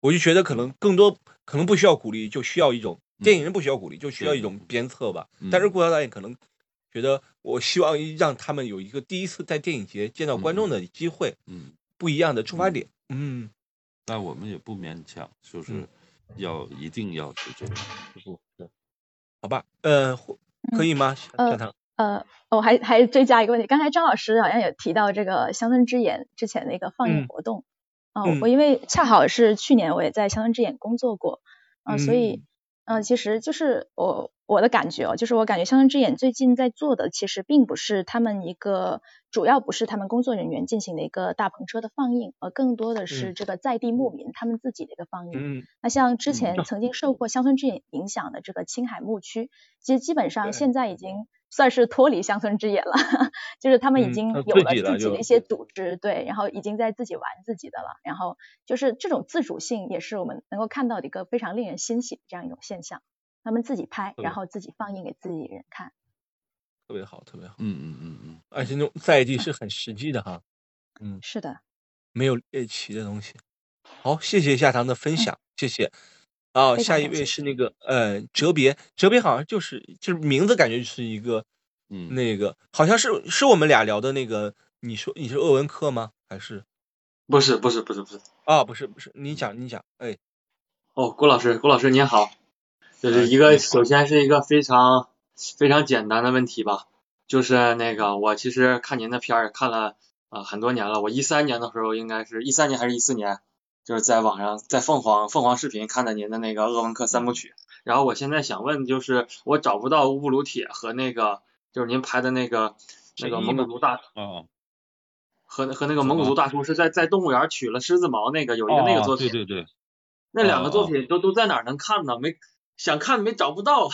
我就觉得可能更多可能不需要鼓励，就需要一种电影人不需要鼓励，就需要一种鞭策吧。但是顾导导演可能觉得，我希望让他们有一个第一次在电影节见到观众的机会，嗯，不一样的出发点，嗯，那我们也不勉强，就是要一定要去这样，不是，好吧，呃。可以吗？呃呃，我还还追加一个问题，刚才张老师好像也提到这个乡村之眼之前的一个放映活动，啊，我因为恰好是去年我也在乡村之眼工作过，啊，所以嗯，其实就是我。我的感觉哦，就是我感觉乡村之眼最近在做的，其实并不是他们一个主要不是他们工作人员进行的一个大篷车的放映，而更多的是这个在地牧民他们自己的一个放映。嗯。那像之前曾经受过乡村之眼影响的这个青海牧区，其实基本上现在已经算是脱离乡村之眼了，就是他们已经有了自己的一些组织，对，然后已经在自己玩自己的了，然后就是这种自主性也是我们能够看到的一个非常令人欣喜的这样一种现象。他们自己拍，然后自己放映给自己人看，特别好，特别好。嗯嗯嗯嗯，而且那种在地是很实际的哈。嗯，是的，没有猎奇的东西。好，谢谢夏堂的分享，谢谢。哦，下一位是那个呃哲别，哲别好像就是就是名字感觉是一个嗯那个好像是是我们俩聊的那个，你说你是鄂文克吗？还是？不是不是不是不是。啊，不是不是，你讲你讲，哎。哦，郭老师郭老师您好。就是一个，首先是一个非常非常简单的问题吧，就是那个我其实看您的片儿看了啊很多年了，我一三年的时候应该是一三年还是一四年，就是在网上在凤凰凤凰视频看的您的那个鄂温克三部曲，然后我现在想问就是我找不到乌布鲁铁和那个就是您拍的那个那个蒙古族大啊和和那个蒙古族大叔是在在动物园取了狮子毛那个有一个那个作品，对对对，那两个作品都都在哪能看呢？没。想看没找不到，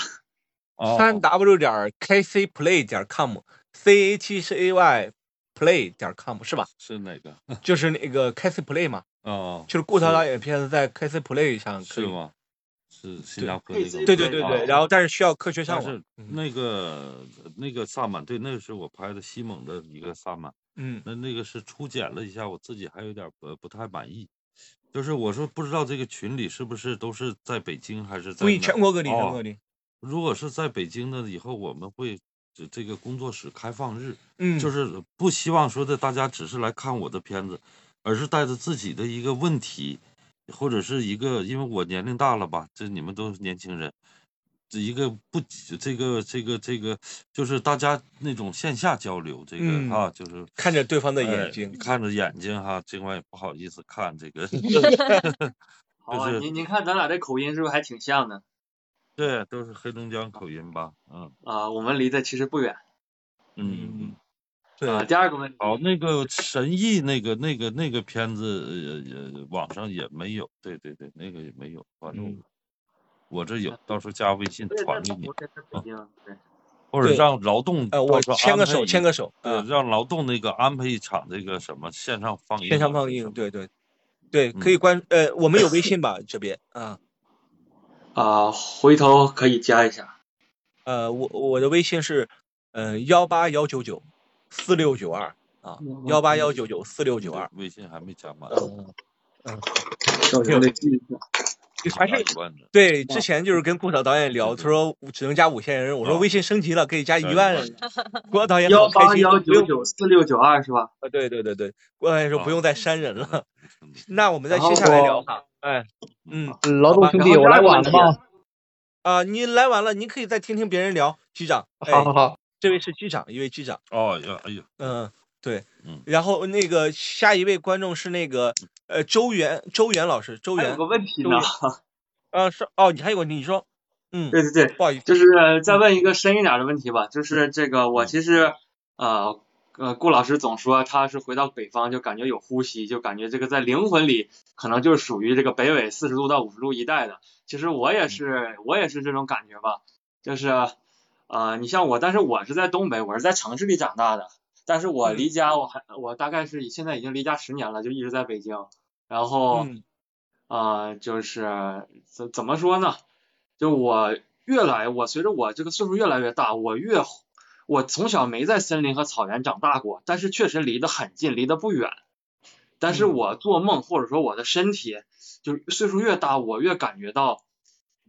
三 w 点 k c play 点 com，c a t c a y play 点 com 是吧？是哪个？就是那个 k c play 嘛。哦。就是顾涛导演片子在 k c play 上可以吗？是新加坡那个。对对对对，然后但是需要科学上网。那个那个萨满，对，那个是我拍的西蒙的一个萨满。嗯。那那个是初剪了一下，我自己还有点不不太满意。就是我说不知道这个群里是不是都是在北京还是在全国各地全国各地。如果是在北京的，以后我们会这个工作室开放日，嗯，就是不希望说的大家只是来看我的片子，而是带着自己的一个问题，或者是一个因为我年龄大了吧，这你们都是年轻人。这一个不，这个这个这个，就是大家那种线下交流，这个啊，就是看着对方的眼睛，看着眼睛哈，尽管也不好意思看这个。好，您您看咱俩这口音是不是还挺像的？对，都是黑龙江口音吧？嗯啊、我们离得其实不远。嗯嗯。对啊、第二个问题，哦，那个神异那个那个那个片子，呃呃，网上也没有，对对对，那个也没有，反正嗯我这有，到时候加微信，传给你或者让劳动呃，我牵个手，牵个手对，啊，让劳动那个安排一场这个什么线上放映，线上放映，，对对对，可以嗯。关呃，我们有微信吧这边啊，啊、回头可以加一下。呃，我我的微信是呃幺八幺九九四六九二啊，幺八幺九九四六九二，微信还没加满，嗯。嗯，首先得记一下。还是对，之前就是跟顾导导演聊，他说只能加五千人，我说啊微信升级了，可以加一万1万人。顾导导演幺好开心，八幺九九四六九二是吧？啊，对对对对，顾导演说不用再删人了。嗯 那我们再接下来聊哈，哎，嗯劳动兄弟，我来晚了吗？啊，你来晚了，您可以再听听别人聊。局长，哎好好好，这位是局长，一位局长，哦呀，哎呀，嗯，对，嗯然后那个下一位观众是那个呃周元周元老师，周元有个，问题呢周元，啊是哦，你还有个问题，你说，嗯，对对对，不好意思，就是再问一个深一点的问题吧，就是这个我其实呃呃顾老师总说他是回到北方就感觉有呼吸，就感觉这个在灵魂里可能就是属于这个北纬四十度到五十度一带的。其实我也是我也是这种感觉吧，就是呃你像我，但是我是在东北，我是在城市里长大的，但是我离家我还我大概是现在已经离家十年了，就一直在北京，然后。嗯啊、就是怎怎么说呢？就我越来，我随着我这个岁数越来越大，我越我从小没在森林和草原长大过，但是确实离得很近，离得不远。但是嗯我做梦或者说我的身体，就岁数越大，我越感觉到，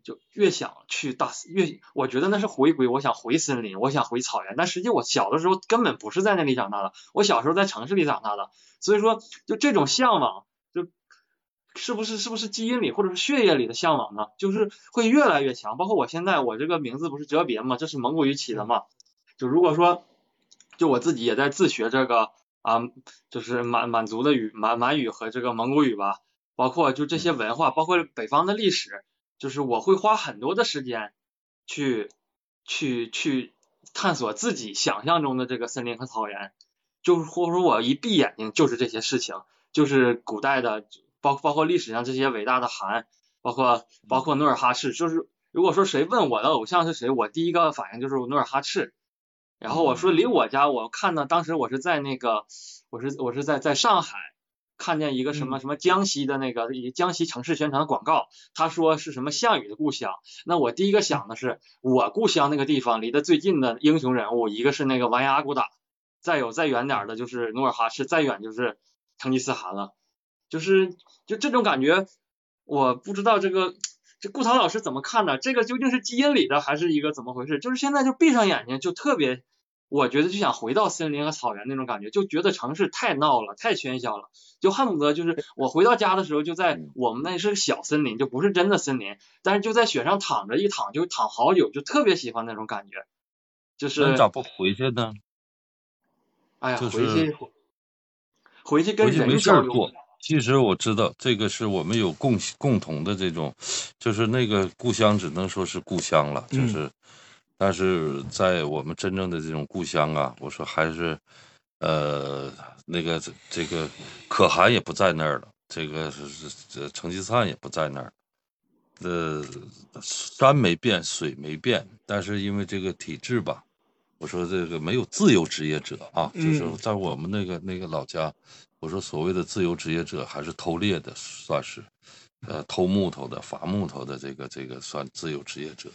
就越想去大越，我觉得那是回归，我想回森林，我想回草原。但实际我小的时候根本不是在那里长大的，我小时候在城市里长大的，所以说就这种向往，就是不是是不是基因里或者是血液里的向往呢？就是会越来越强。包括我现在我这个名字不是哲别嘛？这是蒙古语起的嘛？就如果说，就我自己也在自学这个啊，就是满满族的语满满语和这个蒙古语吧，包括就这些文化，包括北方的历史，就是我会花很多的时间去去去探索自己想象中的这个森林和草原，就是或者说我一闭眼睛就是这些事情，就是古代的。包包括历史上这些伟大的汗，包括包括努尔哈赤，就是如果说谁问我的偶像是谁，我第一个反应就是努尔哈赤。然后我说离我家，我看到当时我是在那个，我是我是在在上海看见一个什么什么江西的那个一江西城市宣传广告，他说是什么项羽的故乡。那我第一个想的是我故乡那个地方离得最近的英雄人物，一个是那个完颜阿骨打，再有再远点的就是努尔哈赤，再远就是成吉思汗了。就是就这种感觉，我不知道这个这顾涛老师怎么看的？这个究竟是基因里的还是一个怎么回事？就是现在就闭上眼睛就特别，我觉得就想回到森林和草原那种感觉，就觉得城市太闹了，太喧嚣了，就恨不得就是我回到家的时候就在我们那是个小森林，就不是真的森林，但是就在雪上躺着一躺就躺好久，就特别喜欢那种感觉。就是咋不回去呢？哎呀，就是回去回去跟回去没人交流事儿做。其实我知道，这个是我们有共共同的这种，就是那个故乡只能说是故乡了，就嗯是，但是在我们真正的这种故乡啊，我说还是，呃，那个这这个可汗也不在那儿了，这个是是这成吉思汗也不在那儿，呃，山没变，水没变，但是因为这个体制吧，我说这个没有自由职业者啊，就是嗯。在我们那个那个老家，我说所谓的自由职业者还是偷猎的，算是，呃，偷木头的、伐木头的，这个这个算自由职业者，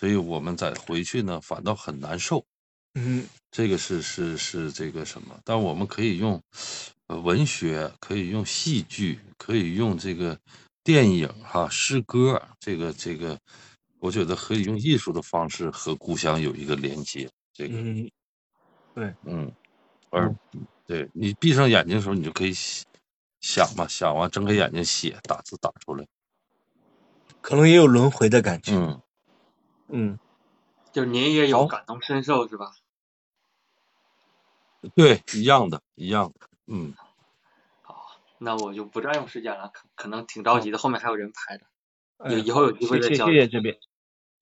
所以我们再回去呢，反倒很难受。嗯这个是是是这个什么？但我们可以用呃文学，可以用戏剧，可以用这个电影哈、诗歌，这个这个，我觉得可以用艺术的方式和故乡有一个连接。这个嗯，嗯，而对你闭上眼睛的时候，你就可以想想嘛，想完睁开眼睛写，打字打出来。可能也有轮回的感觉。嗯，嗯，就是您也有感同身受是吧？对，一样的，一样的。嗯，好那我就不占用时间了，可可能挺着急的，后面还有人排着，哎以以后有机会谢谢再交流。谢谢这边。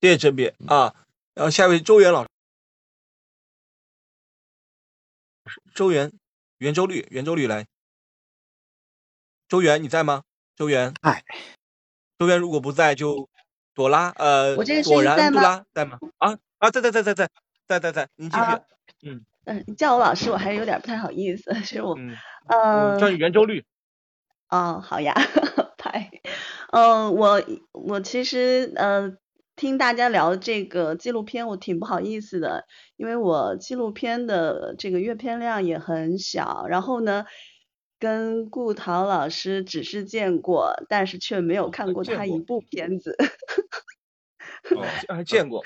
谢谢这边啊。然后下一位周元老师，周元，圆周率，圆周率来。周元你在吗？周元，哎，周元如果不在就朵拉，呃，我这个声音在吗拉在吗？啊啊，在在在在在在在在，您继续。啊嗯嗯，你叫我老师，我还是有点不太好意思。其实我，嗯，叫你圆周率。哦，好呀，拍。嗯，我我其实呃听大家聊这个纪录片，我挺不好意思的，因为我纪录片的这个阅片量也很小，然后呢，跟顾陶老师只是见过，但是却没有看过他一部片子。哦，还见过。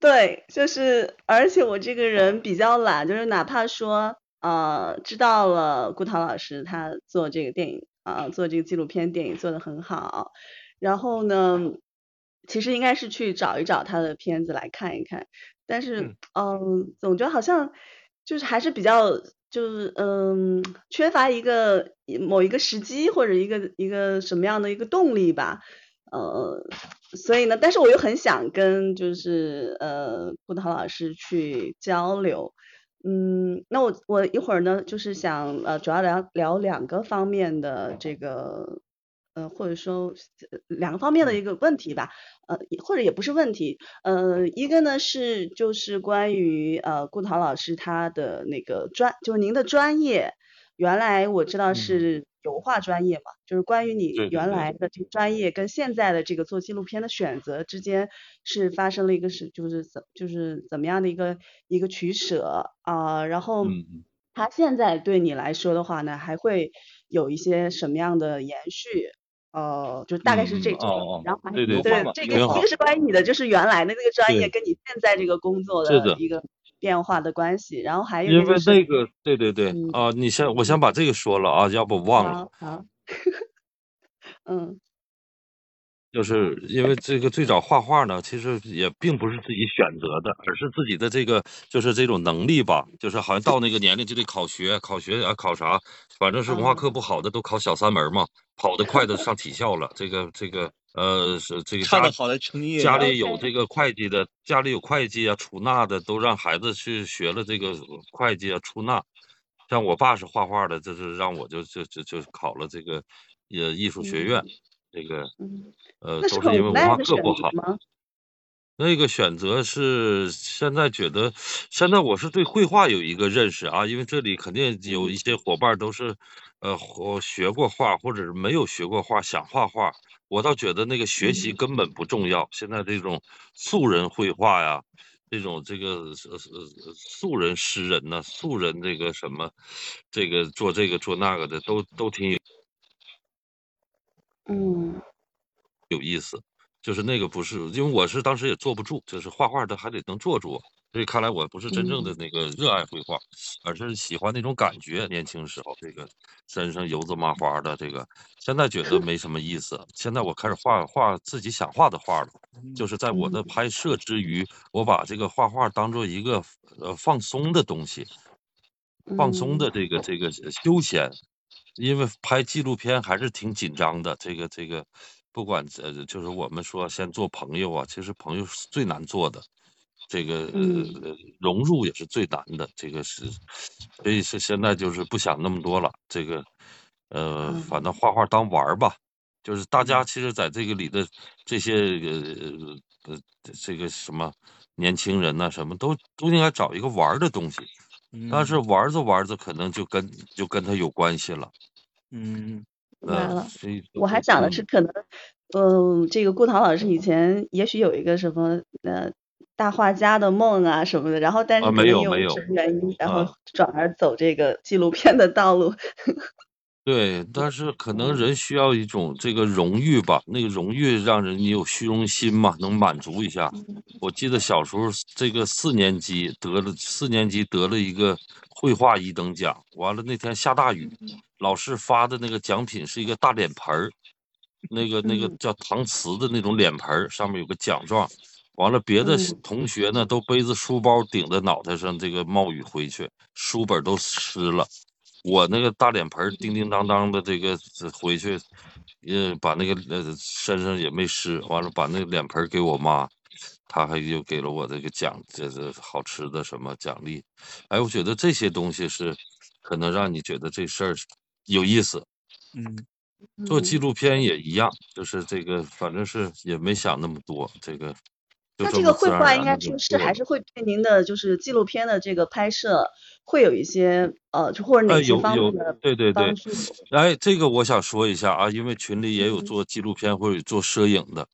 对，就是，而且我这个人比较懒，就是哪怕说，呃，知道了顾涛老师他做这个电影啊、做这个纪录片电影做的很好，然后呢，其实应该是去找一找他的片子来看一看，但是，嗯嗯、总觉得好像就是还是比较，就是嗯，缺乏一个某一个时机或者一个一个什么样的一个动力吧。呃，所以呢，但是我又很想跟就是呃顾涛老师去交流，嗯，那我我一会儿呢就是想呃主要聊聊两个方面的这个呃或者说呃两个方面的一个问题吧，呃或者也不是问题，呃一个呢是就是关于呃顾涛老师他的那个专就是您的专业，原来我知道嗯。是油画专业嘛，就是关于你原来的这个专业跟现在的这个做纪录片的选择之间是发生了一个是就是怎就是怎么样的一个一个取舍啊、然后嗯嗯。它现在对你来说的话呢，还会有一些什么样的延续？呃，就大概是这嗯这个，哦哦然后还对对对这个一个是关于你的就是原来的那个专业跟你现在这个工作的。一个变化的关系，然后还有一因为个就是那个，对对对嗯啊，你先，我先把这个说了啊，要不忘了。好好，嗯 就是因为这个最早画画呢，其实也并不是自己选择的，而是自己的这个就是这种能力吧，就是好像到那个年龄就得考学，考学啊考啥，反正是文化课啊不好的都考小三门嘛，跑得快的上 体校了，这个这个呃是这个家唱得好的成绩家里有这个会计的，家里有会计啊、出纳的，都让孩子去学了这个会计啊、出纳。像我爸是画画的，这是让我就就就就考了这个呃艺术学院，这个嗯，呃是都是因为文化课不好。那个选择是现在觉得，现在我是对绘画有一个认识啊，因为这里肯定有一些伙伴都是，呃，我学过画或者是没有学过画，想画画。我倒觉得那个学习嗯根本不重要。现在这种素人绘画呀，这种这个呃呃素人诗人呐、素人这个什么，这个做这个做那个的，都都挺有嗯有意思。就是那个不是，因为我是当时也坐不住，就是画画的还得能坐住，所以看来我不是真正的那个热爱绘画，而是喜欢那种感觉。年轻时候这个身上油渍麻花的，这个现在觉得没什么意思。现在我开始画画自己想画的画了，就是在我的嗯拍摄之余，我把这个画画当做一个呃放松的东西，放松的这个这个休闲。因为拍纪录片还是挺紧张的，这个这个，不管呃，就是我们说先做朋友啊，其实朋友是最难做的，这个呃融入也是最难的，这个是，所以是现在就是不想那么多了，这个呃，反正画画当玩儿吧，就是大家其实在这个里的这些呃呃这个什么年轻人呐、什么都都应该找一个玩儿的东西。但是嗯玩着玩着，可能就跟就跟他有关系了。嗯呃，明白了。所以我还想的是，可能，嗯、这个顾涛老师以前也许有一个什么呃大画家的梦啊什么的，然后但是没有没有什么原因，然啊后转而走这个纪录片的道路。对，但是可能人需要一种这个荣誉吧，那个荣誉让人你有虚荣心嘛，能满足一下。我记得小时候这个四年级得了四年级得了一个绘画一等奖，完了那天下大雨，老师发的那个奖品是一个大脸盆儿，那个那个嗯叫搪瓷的那种脸盆儿，上面有个奖状。完了，别的嗯同学呢都背着书包顶在脑袋上，这个冒雨回去，书本都湿了。我那个大脸盆叮叮当当的，这个这回去，呃，把那个呃身上也没湿，完了把那个脸盆给我妈，她还又给了我这个奖，这这好吃的什么奖励。哎，我觉得这些东西是可能让你觉得这事儿有意思。嗯，做纪嗯录片也一样，就是这个，反正是也没想那么多，这个就那这个绘画应该然的就是。还是会对您的就是纪录片的这个拍摄会有一些呃，就或者哪呃，些方面的对对对，帮助？哎，这个我想说一下啊，因为群里也有嗯做纪录片或者做摄影的，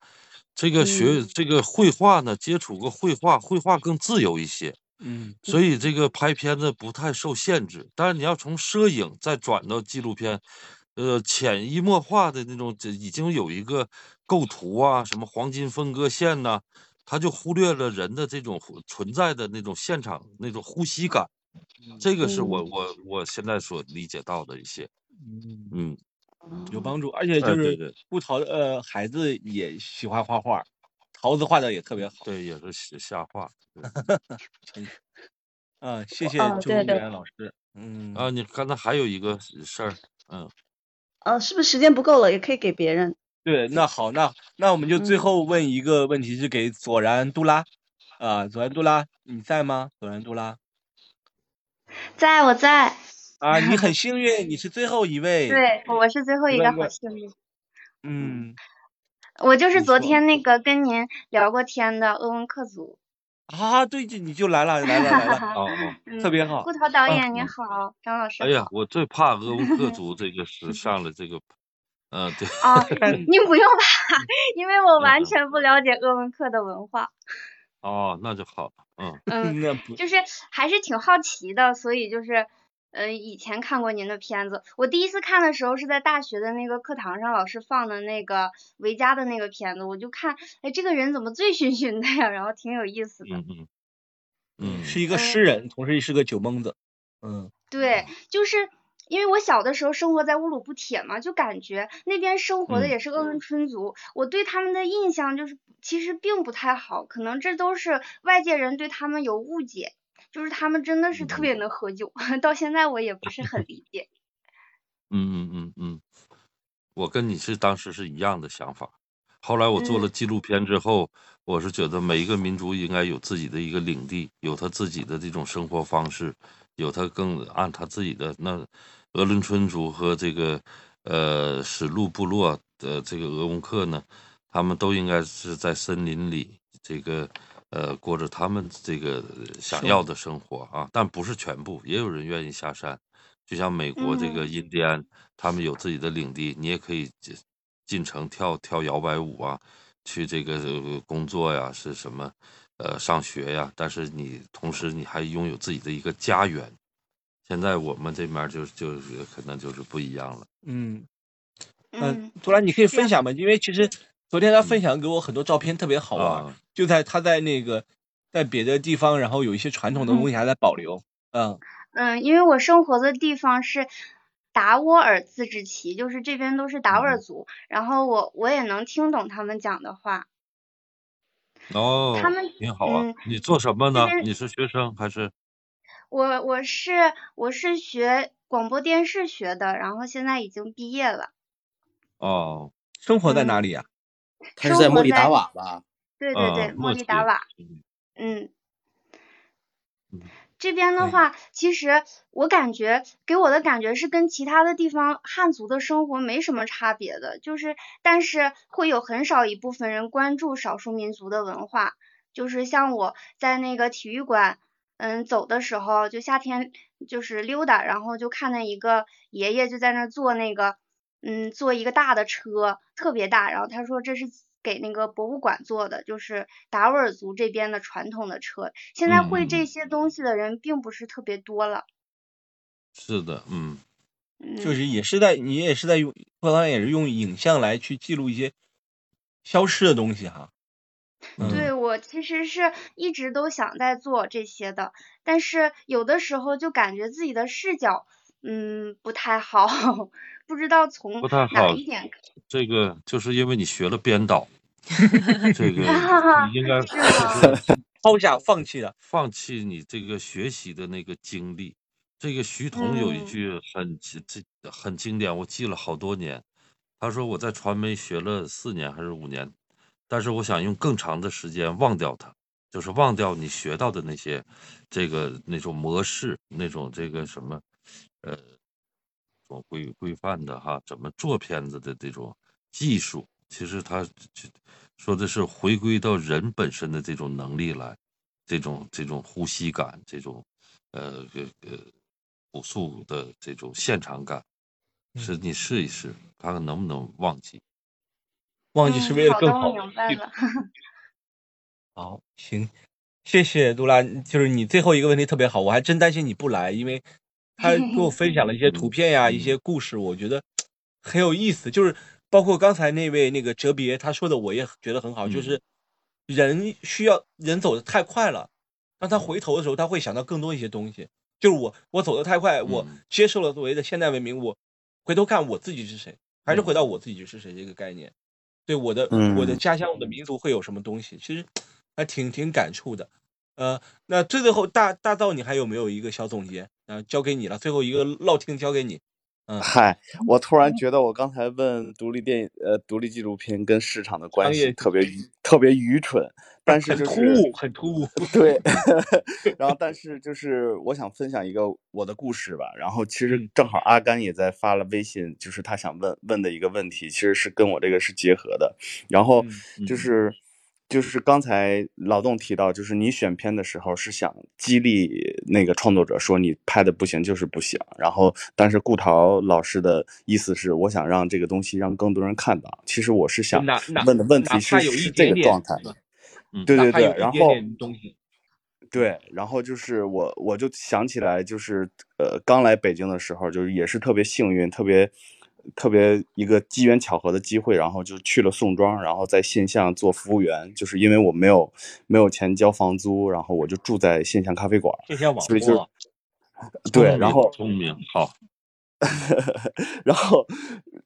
这个学嗯这个绘画呢，接触过绘画，绘画更自由一些，嗯所以这个拍片子不太受限制。但是你要从摄影再转到纪录片，呃，潜移默化的那种，这已经有一个构图啊，什么黄金分割线呐、他就忽略了人的这种存在的那种现场那种呼吸感，这个是我嗯。我我现在所理解到的一些，嗯，有帮助，而且就是对布桃的呃孩子也喜欢画画，桃子画的也特别好。对，也是瞎瞎画，对。真啊，谢谢哦周元老师。嗯，啊，你刚才还有一个事儿，嗯，呃，是不是时间不够了，也可以给别人？对，那好，那那我们就最嗯后问一个问题，是给索然杜拉啊，索然杜拉，你在吗？索然杜拉在我在，啊，你很 幸运，你是最后一位。对，我是最后一个，好幸运。嗯，我就是昨天那个跟您聊过天的鄂温克族。啊，对，就你就来了，来了，来了，哦哦，嗯，特别好。顾涛导啊，演你嗯，好，张老师哎呀，我最怕鄂温克 族这个是上了这个，嗯，对，哦，但您不用怕，因为我完全不了解鄂温克的文化。哦，那就好，嗯，嗯，那不，就是还是挺好奇的，所以就是，呃，以前看过您的片子，我第一次看的时候是在大学的那个课堂上，老师放的那个维嘉的那个片子，我就看，哎，这个人怎么醉醺醺的呀？然后挺有意思的。嗯嗯是一个嗯，诗人，同时也是个酒蒙子。嗯对，就是因为我小的时候生活在乌鲁布铁嘛，就感觉那边生活的嗯也是鄂温春族，我对他们的印象就是其实并不太好，可能这都是外界人对他们有误解，就是他们真的是特嗯别能喝酒，到现在我也不是很理解。嗯嗯嗯嗯，我跟你是当时是一样的想法。后来我做了嗯纪录片之后，我是觉得每一个民族应该有自己的一个领地，有他自己的这种生活方式，有他更按他自己的那鄂伦春族和这个呃史路部落的这个鄂温克呢，他们都应该是在森林里这个呃过着他们这个想，要的生活啊，但不是全部，也有人愿意下山。就像美国这个嗯印第安，他们有自己的领地，你也可以进进城跳跳摇摆舞啊，去这个呃工作呀，是什么呃上学呀，但是你同时你还拥有自己的一个家园。现在我们这边就就是可能就是不一样了。嗯。嗯，嗯，杜兰，你可以，分享吗？因为其实昨天他分嗯享给我很多照片，特别好玩就在他在那个在别的地方，然后有一些传统的东西还在保留。嗯嗯，因为我生活的地方是达斡尔自治旗，就是这边都是达斡尔嗯族，然后我我也能听懂他们讲的话，哦他哦，们挺好啊。嗯你做什么呢？你是学生还是？我我是我是学广播电视学的，然后现在已经毕业了，哦，生活在哪嗯，里呀？他是在莫里达瓦吧？啊，对对对，莫里达瓦。嗯，这边的。话，其实我感觉给我的感觉是跟其他的地方汉族的生活没什么差别的，就是但是会有很少一部分人关注少数民族的文化，就是像我在那个体育馆，嗯，走的时候，就夏天就是溜达，然后就看见一个爷爷就在那儿坐那个，嗯，坐一个大的车，特别大，然后他说这是给那个博物馆做的，就是达斡尔族这边的传统的车。现在会这些东西的人并不是特别多了，是的，嗯。嗯，就是也是在你也是在用，后来也是用影像来去记录一些消失的东西哈。嗯。对，我其实是一直都想在做这些的，但是有的时候就感觉自己的视角，嗯，不太好，不知道从不太哪好。一点，这个就是因为你学了编导，这个哈哈，你应该？抛下放弃了。放弃你这个学习的那个经历。这个徐桐有一嗯句很这这很经典，我记了好多年。他说我在传媒学了四年还是五年，但是我想用更长的时间忘掉它，就是忘掉你学到的那些这个那种模式，那种这个什么呃，种规规范的哈，怎么做片子的这种技术，其实他说的是回归到人本身的这种能力来，这种这种呼吸感，这种呃这个朴素的这种现场感，是你试一试，看看能不能忘记。忘记是为了更好。明白了。好，行，谢谢杜拉。就是你最后一个问题特别好，我还真担心你不来，因为他 给我分享了一些图片呀，一些故事，我觉得很有意思。就是包括刚才那位那个哲别他说的，我也觉得很好。就是人需要人走的太快了，当他回头的时候，他会想到更多一些东西。就是我我走的太快，我接受了所谓的现代文明，我回头看我自己是谁，还是回到我自己是谁这个概念。对我的我的家乡我的民族会有什么东西？其实还挺挺感触的。呃，那最最后大大道你还有没有一个小总结？啊，交给你了，最后一个唠听交给你。嗯，嗨，我突然觉得我刚才问独立电影呃独立纪录片跟市场的关系特别特别愚蠢，但是就是很突兀，很突兀。对，然后但是就是我想分享一个我的故事吧。然后其实正好阿甘也在发了微信，就是他想问问的一个问题，其实是跟我这个是结合的。然后就是。就是刚才劳动提到，就是你选片的时候是想激励那个创作者说你拍的不行就是不行，然后但是顾陶老师的意思是我想让这个东西让更多人看到。其实我是想问的问题是是这个状态，对对对，然后对，然后就是我我就想起来就是呃刚来北京的时候就是也是特别幸运特别。特别一个机缘巧合的机会，然后就去了宋庄，然后在线下做服务员，就是因为我没有没有钱交房租，然后我就住在线下咖啡馆，所以就对，然后聪明好，然后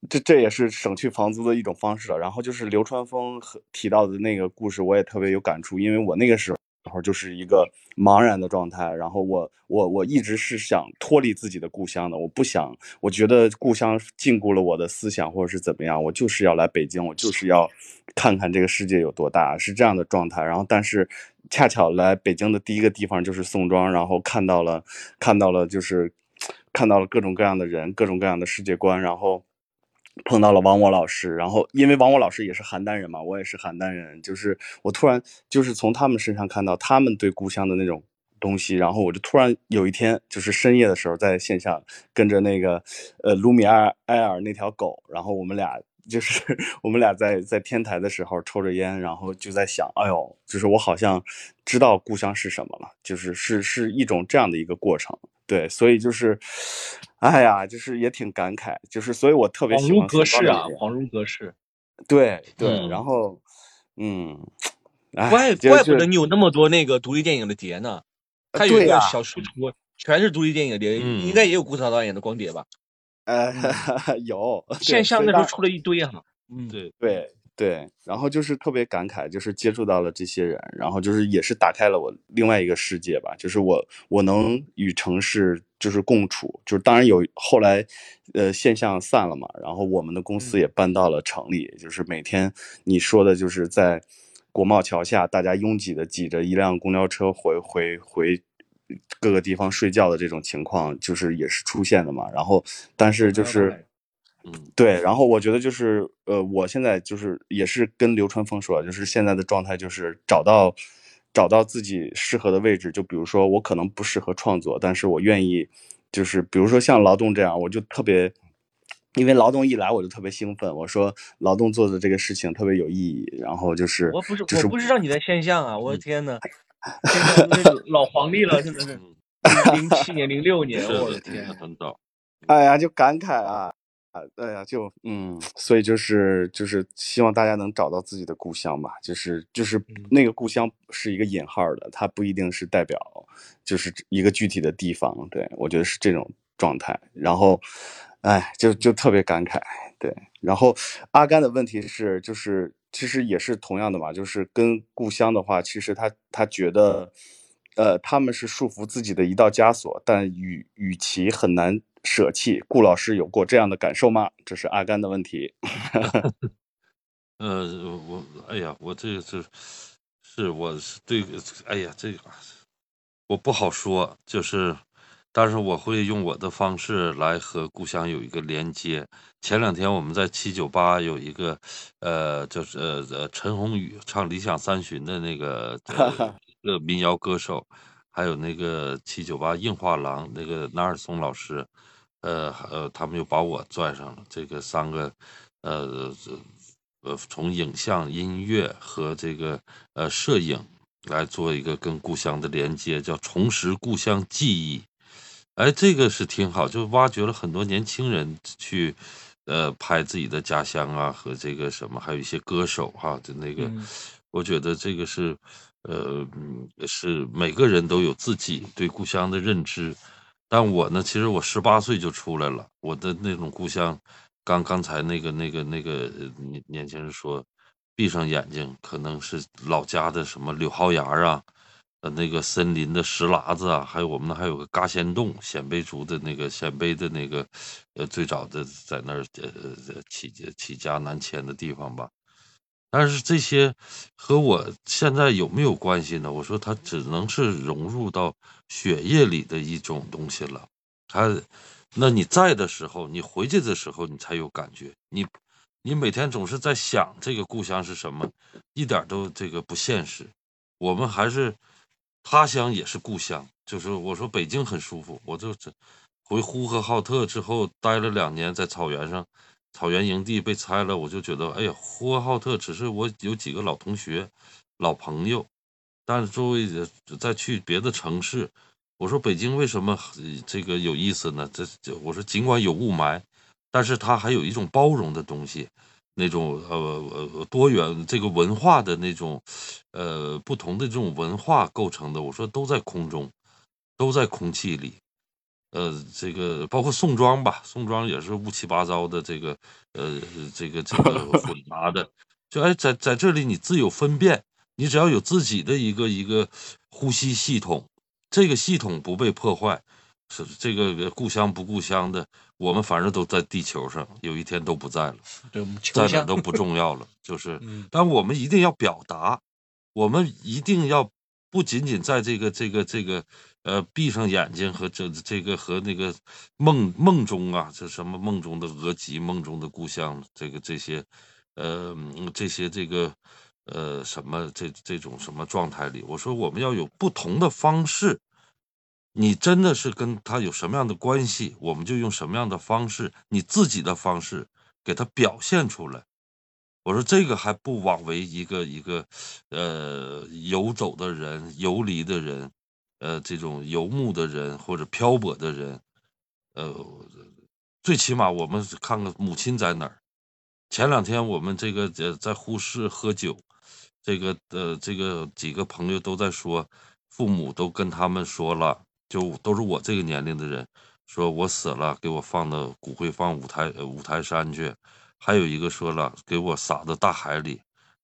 这这也是省去房租的一种方式了。然后就是流川枫提到的那个故事，我也特别有感触，因为我那个时候。然后就是一个茫然的状态，然后我我我一直是想脱离自己的故乡的，我不想，我觉得故乡禁锢了我的思想或者是怎么样，我就是要来北京，我就是要看看这个世界有多大，是这样的状态。然后但是恰巧来北京的第一个地方就是宋庄，然后看到了看到了就是看到了各种各样的人，各种各样的世界观，然后。碰到了王我老师，然后因为王我老师也是邯郸人嘛，我也是邯郸人，就是我突然就是从他们身上看到他们对故乡的那种东西，然后我就突然有一天就是深夜的时候在线下跟着那个呃卢米埃埃尔那条狗，然后我们俩就是 我们俩在在天台的时候抽着烟，然后就在想，哎呦，就是我好像知道故乡是什么了，就是是是一种这样的一个过程。对，所以就是，哎呀，就是也挺感慨，就是所以我特别喜欢恍如隔世啊，恍如隔世。对对，然后，嗯，怪怪不得你有那么多那个独立电影的碟呢，还有一个小书橱，全是独立电影碟，应该也有古草导演的光碟吧？呃，有，线上那时候出了一堆哈。嗯，对对。对，然后就是特别感慨，就是接触到了这些人，然后就是也是打开了我另外一个世界吧，就是我我能与城市就是共处，就是当然有后来，呃，现象散了嘛，然后我们的公司也搬到了城里，就是每天你说的就是在国贸桥下，大家拥挤的挤着一辆公交车回回回各个地方睡觉的这种情况，就是也是出现的嘛，然后但是就是。嗯，对，然后我觉得就是，呃，我现在就是也是跟流川枫说，就是现在的状态就是找到，找到自己适合的位置。就比如说我可能不适合创作，但是我愿意，就是比如说像劳动这样，我就特别，因为劳动一来我就特别兴奋。我说劳动做的这个事情特别有意义，然后就是我不是我不知道你的现象啊，我的天呐，老皇帝了，真的是零七年、零六年，我的天，很早。哎呀，就感慨啊。啊，对呀，就嗯，所以就是就是希望大家能找到自己的故乡吧，就是就是那个故乡是一个引号的，它不一定是代表就是一个具体的地方，对我觉得是这种状态。然后，哎，就就特别感慨，对。然后阿甘的问题是，就是其实也是同样的嘛，就是跟故乡的话，其实他他觉得，呃，他们是束缚自己的一道枷锁，但与与其很难。舍弃，顾老师有过这样的感受吗？这是阿甘的问题。呃，我哎呀，我这个是是我是对，哎呀，这个我不好说，就是，但是我会用我的方式来和故乡有一个连接。前两天我们在七九八有一个，呃，就是呃呃陈鸿宇唱《理想三旬》的那个呃 一个民谣歌手，还有那个七九八硬画廊那个纳尔松老师，呃呃，他们又把我拽上了，这个三个，呃呃，从影像、音乐和这个呃摄影来做一个跟故乡的连接，叫重拾故乡记忆。哎，这个是挺好，就挖掘了很多年轻人去，呃，拍自己的家乡啊，和这个什么，还有一些歌手哈、就那个，嗯我觉得这个是，呃，嗯是每个人都有自己对故乡的认知。但我呢，其实我十八岁就出来了，我的那种故乡，刚刚才那个那个那个年年轻人说，闭上眼睛可能是老家的什么柳蒿芽啊，呃那个森林的石喇子啊，还有我们那还有个嘎仙洞，鲜卑族的那个鲜卑的那个，呃最早的在那儿呃呃起起家南迁的地方吧。但是这些和我现在有没有关系呢？我说它只能是融入到血液里的一种东西了。它，那你在的时候，你回去的时候，你才有感觉。你，你每天总是在想这个故乡是什么，一点都这个不现实。我们还是他乡也是故乡，就是我说北京很舒服，我就回呼和浩特之后待了两年，在草原上，草原营地被拆了，我就觉得，哎呀，呼和浩特只是我有几个老同学、老朋友，但是周围再去别的城市，我说北京为什么这个有意思呢？这这，我说尽管有雾霾，但是它还有一种包容的东西，那种呃呃多元这个文化的那种呃不同的这种文化构成的，我说都在空中，都在空气里。呃，这个包括宋庄吧，宋庄也是乌七八糟的，这个呃，这个这个 混杂的，就哎，在在这里你自有分辨，你只要有自己的一个一个呼吸系统，这个系统不被破坏，是这个故乡不故乡的，我们反正都在地球上，有一天都不在了，在哪都不重要了，就是，嗯。但我们一定要表达，我们一定要不仅仅在这个这个这个呃闭上眼睛和这这个和那个梦梦中啊，这什么梦中的额吉，梦中的故乡，这个这些呃这些这个呃什么这这种什么状态里，我说我们要有不同的方式。你真的是跟他有什么样的关系，我们就用什么样的方式，你自己的方式给他表现出来。我说这个还不枉为一个一个，呃，游走的人、游离的人，呃，这种游牧的人或者漂泊的人，呃，最起码我们看看母亲在哪儿。前两天我们这个呃在呼市喝酒，这个呃这个几个朋友都在说，父母都跟他们说了，就都是我这个年龄的人，说我死了给我放到骨灰放五台五台山去，还有一个说了给我撒到大海里，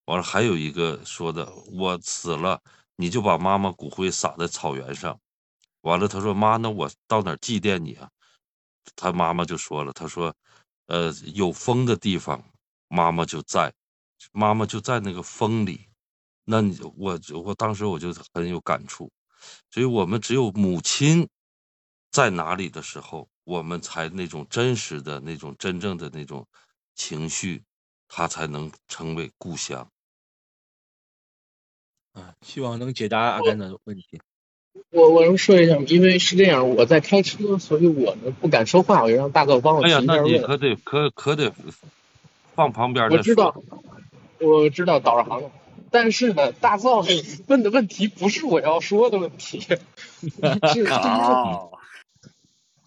完了还有一个说的我死了你就把妈妈骨灰撒在草原上，完了他说妈那我到哪祭奠你啊？他妈妈就说了，他说呃有风的地方妈妈就在，妈妈就在那个风里。那你我我当时我就很有感触，所以我们只有母亲在哪里的时候，我们才那种真实的那种真正的那种情绪，它才能成为故乡。啊，希望能解答阿甘的问题。我我能说一下吗？因为是这样，我在开车，所以我呢不敢说话，我就让大哥帮我哎呀，那提一下问。你可得可可得放旁边再我知道。，我知道导航了，但是呢，大造 问的问题不是我要说的问题，是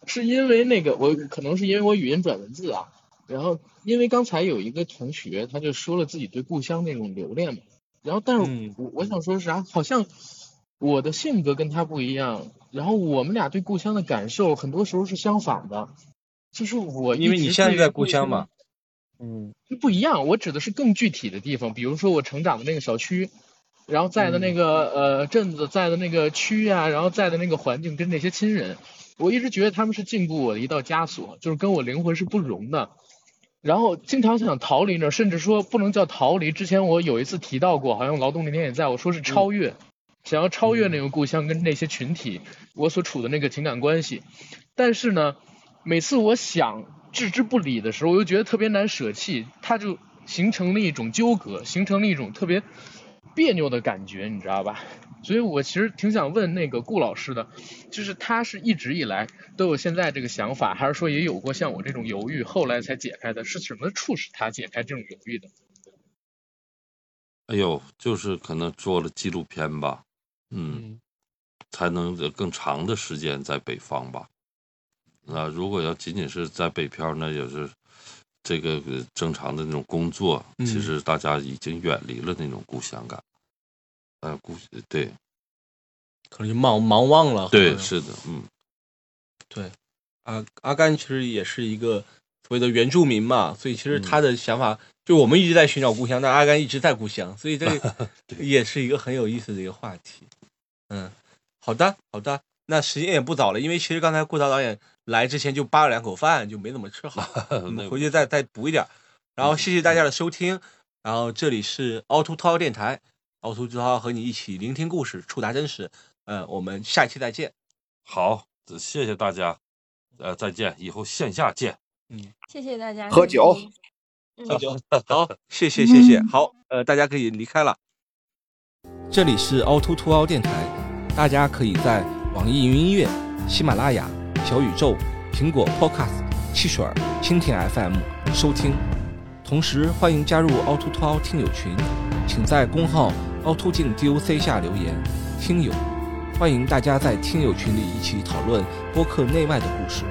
是因为那个我可能是因为我语音转文字啊，然后因为刚才有一个同学他就说了自己对故乡那种留恋嘛，然后但是嗯我我想说啥，好像我的性格跟他不一样，然后我们俩对故乡的感受很多时候是相反的，就是我因为你现在在故故乡嘛，嗯不一样，我指的是更具体的地方，比如说我成长的那个小区，然后在的那个、呃镇子，在的那个区啊，然后在的那个环境跟那些亲人，我一直觉得他们是禁锢我的一道枷锁，就是跟我灵魂是不容的。然后经常想逃离那儿，甚至说不能叫逃离。之前我有一次提到过，好像劳动那天也在我说是超越，想要超越那个故乡跟那些群体我所处的那个情感关系。但是呢，每次我想置之不理的时候，我又觉得特别难舍弃，它就形成了一种纠葛，形成了一种特别别扭的感觉，你知道吧？所以我其实挺想问那个顾老师的，就是他是一直以来都有现在这个想法，还是说也有过像我这种犹豫，后来才解开的？是什么促使他解开这种犹豫的？哎呦，就是可能做了纪录片吧，嗯，嗯才能更长的时间在北方吧。那如果要仅仅是在北漂，那也是这个呃正常的那种工作，其嗯实大家已经远离了那种故乡感。呃，故对可能就忙忙忘了。对，是的，嗯，对，阿阿甘其实也是一个所谓的原住民嘛，所以其实嗯他的想法，就我们一直在寻找故乡，但阿甘一直在故乡，所以这 个也是一个很有意思的一个话题。嗯，好的，好的，那时间也不早了，因为其实刚才顾导导演来之前就扒了两口饭，就没怎么吃好，我那们回去再再补一点。然后谢谢大家的收听，然后这里是凹凸涛电台，凹凸之涛和你一起聆听故事，触达真实。呃，我们下期再见。好，谢谢大家，呃，再见，以后线下见。嗯谢谢大家。喝酒喝 酒。好，谢谢谢谢。好，呃，大家可以离开了。这里是凹凸凸凹电台，大家可以在网易云音乐、喜马拉雅、小宇宙、苹果 Podcast、汽水儿、蜻蜓 FM 收听。同时，欢迎加入凹凸凸凹听友群，请在公号凹凸镜 DOC 下留言。听友，欢迎大家在听友群里一起讨论播客内外的故事。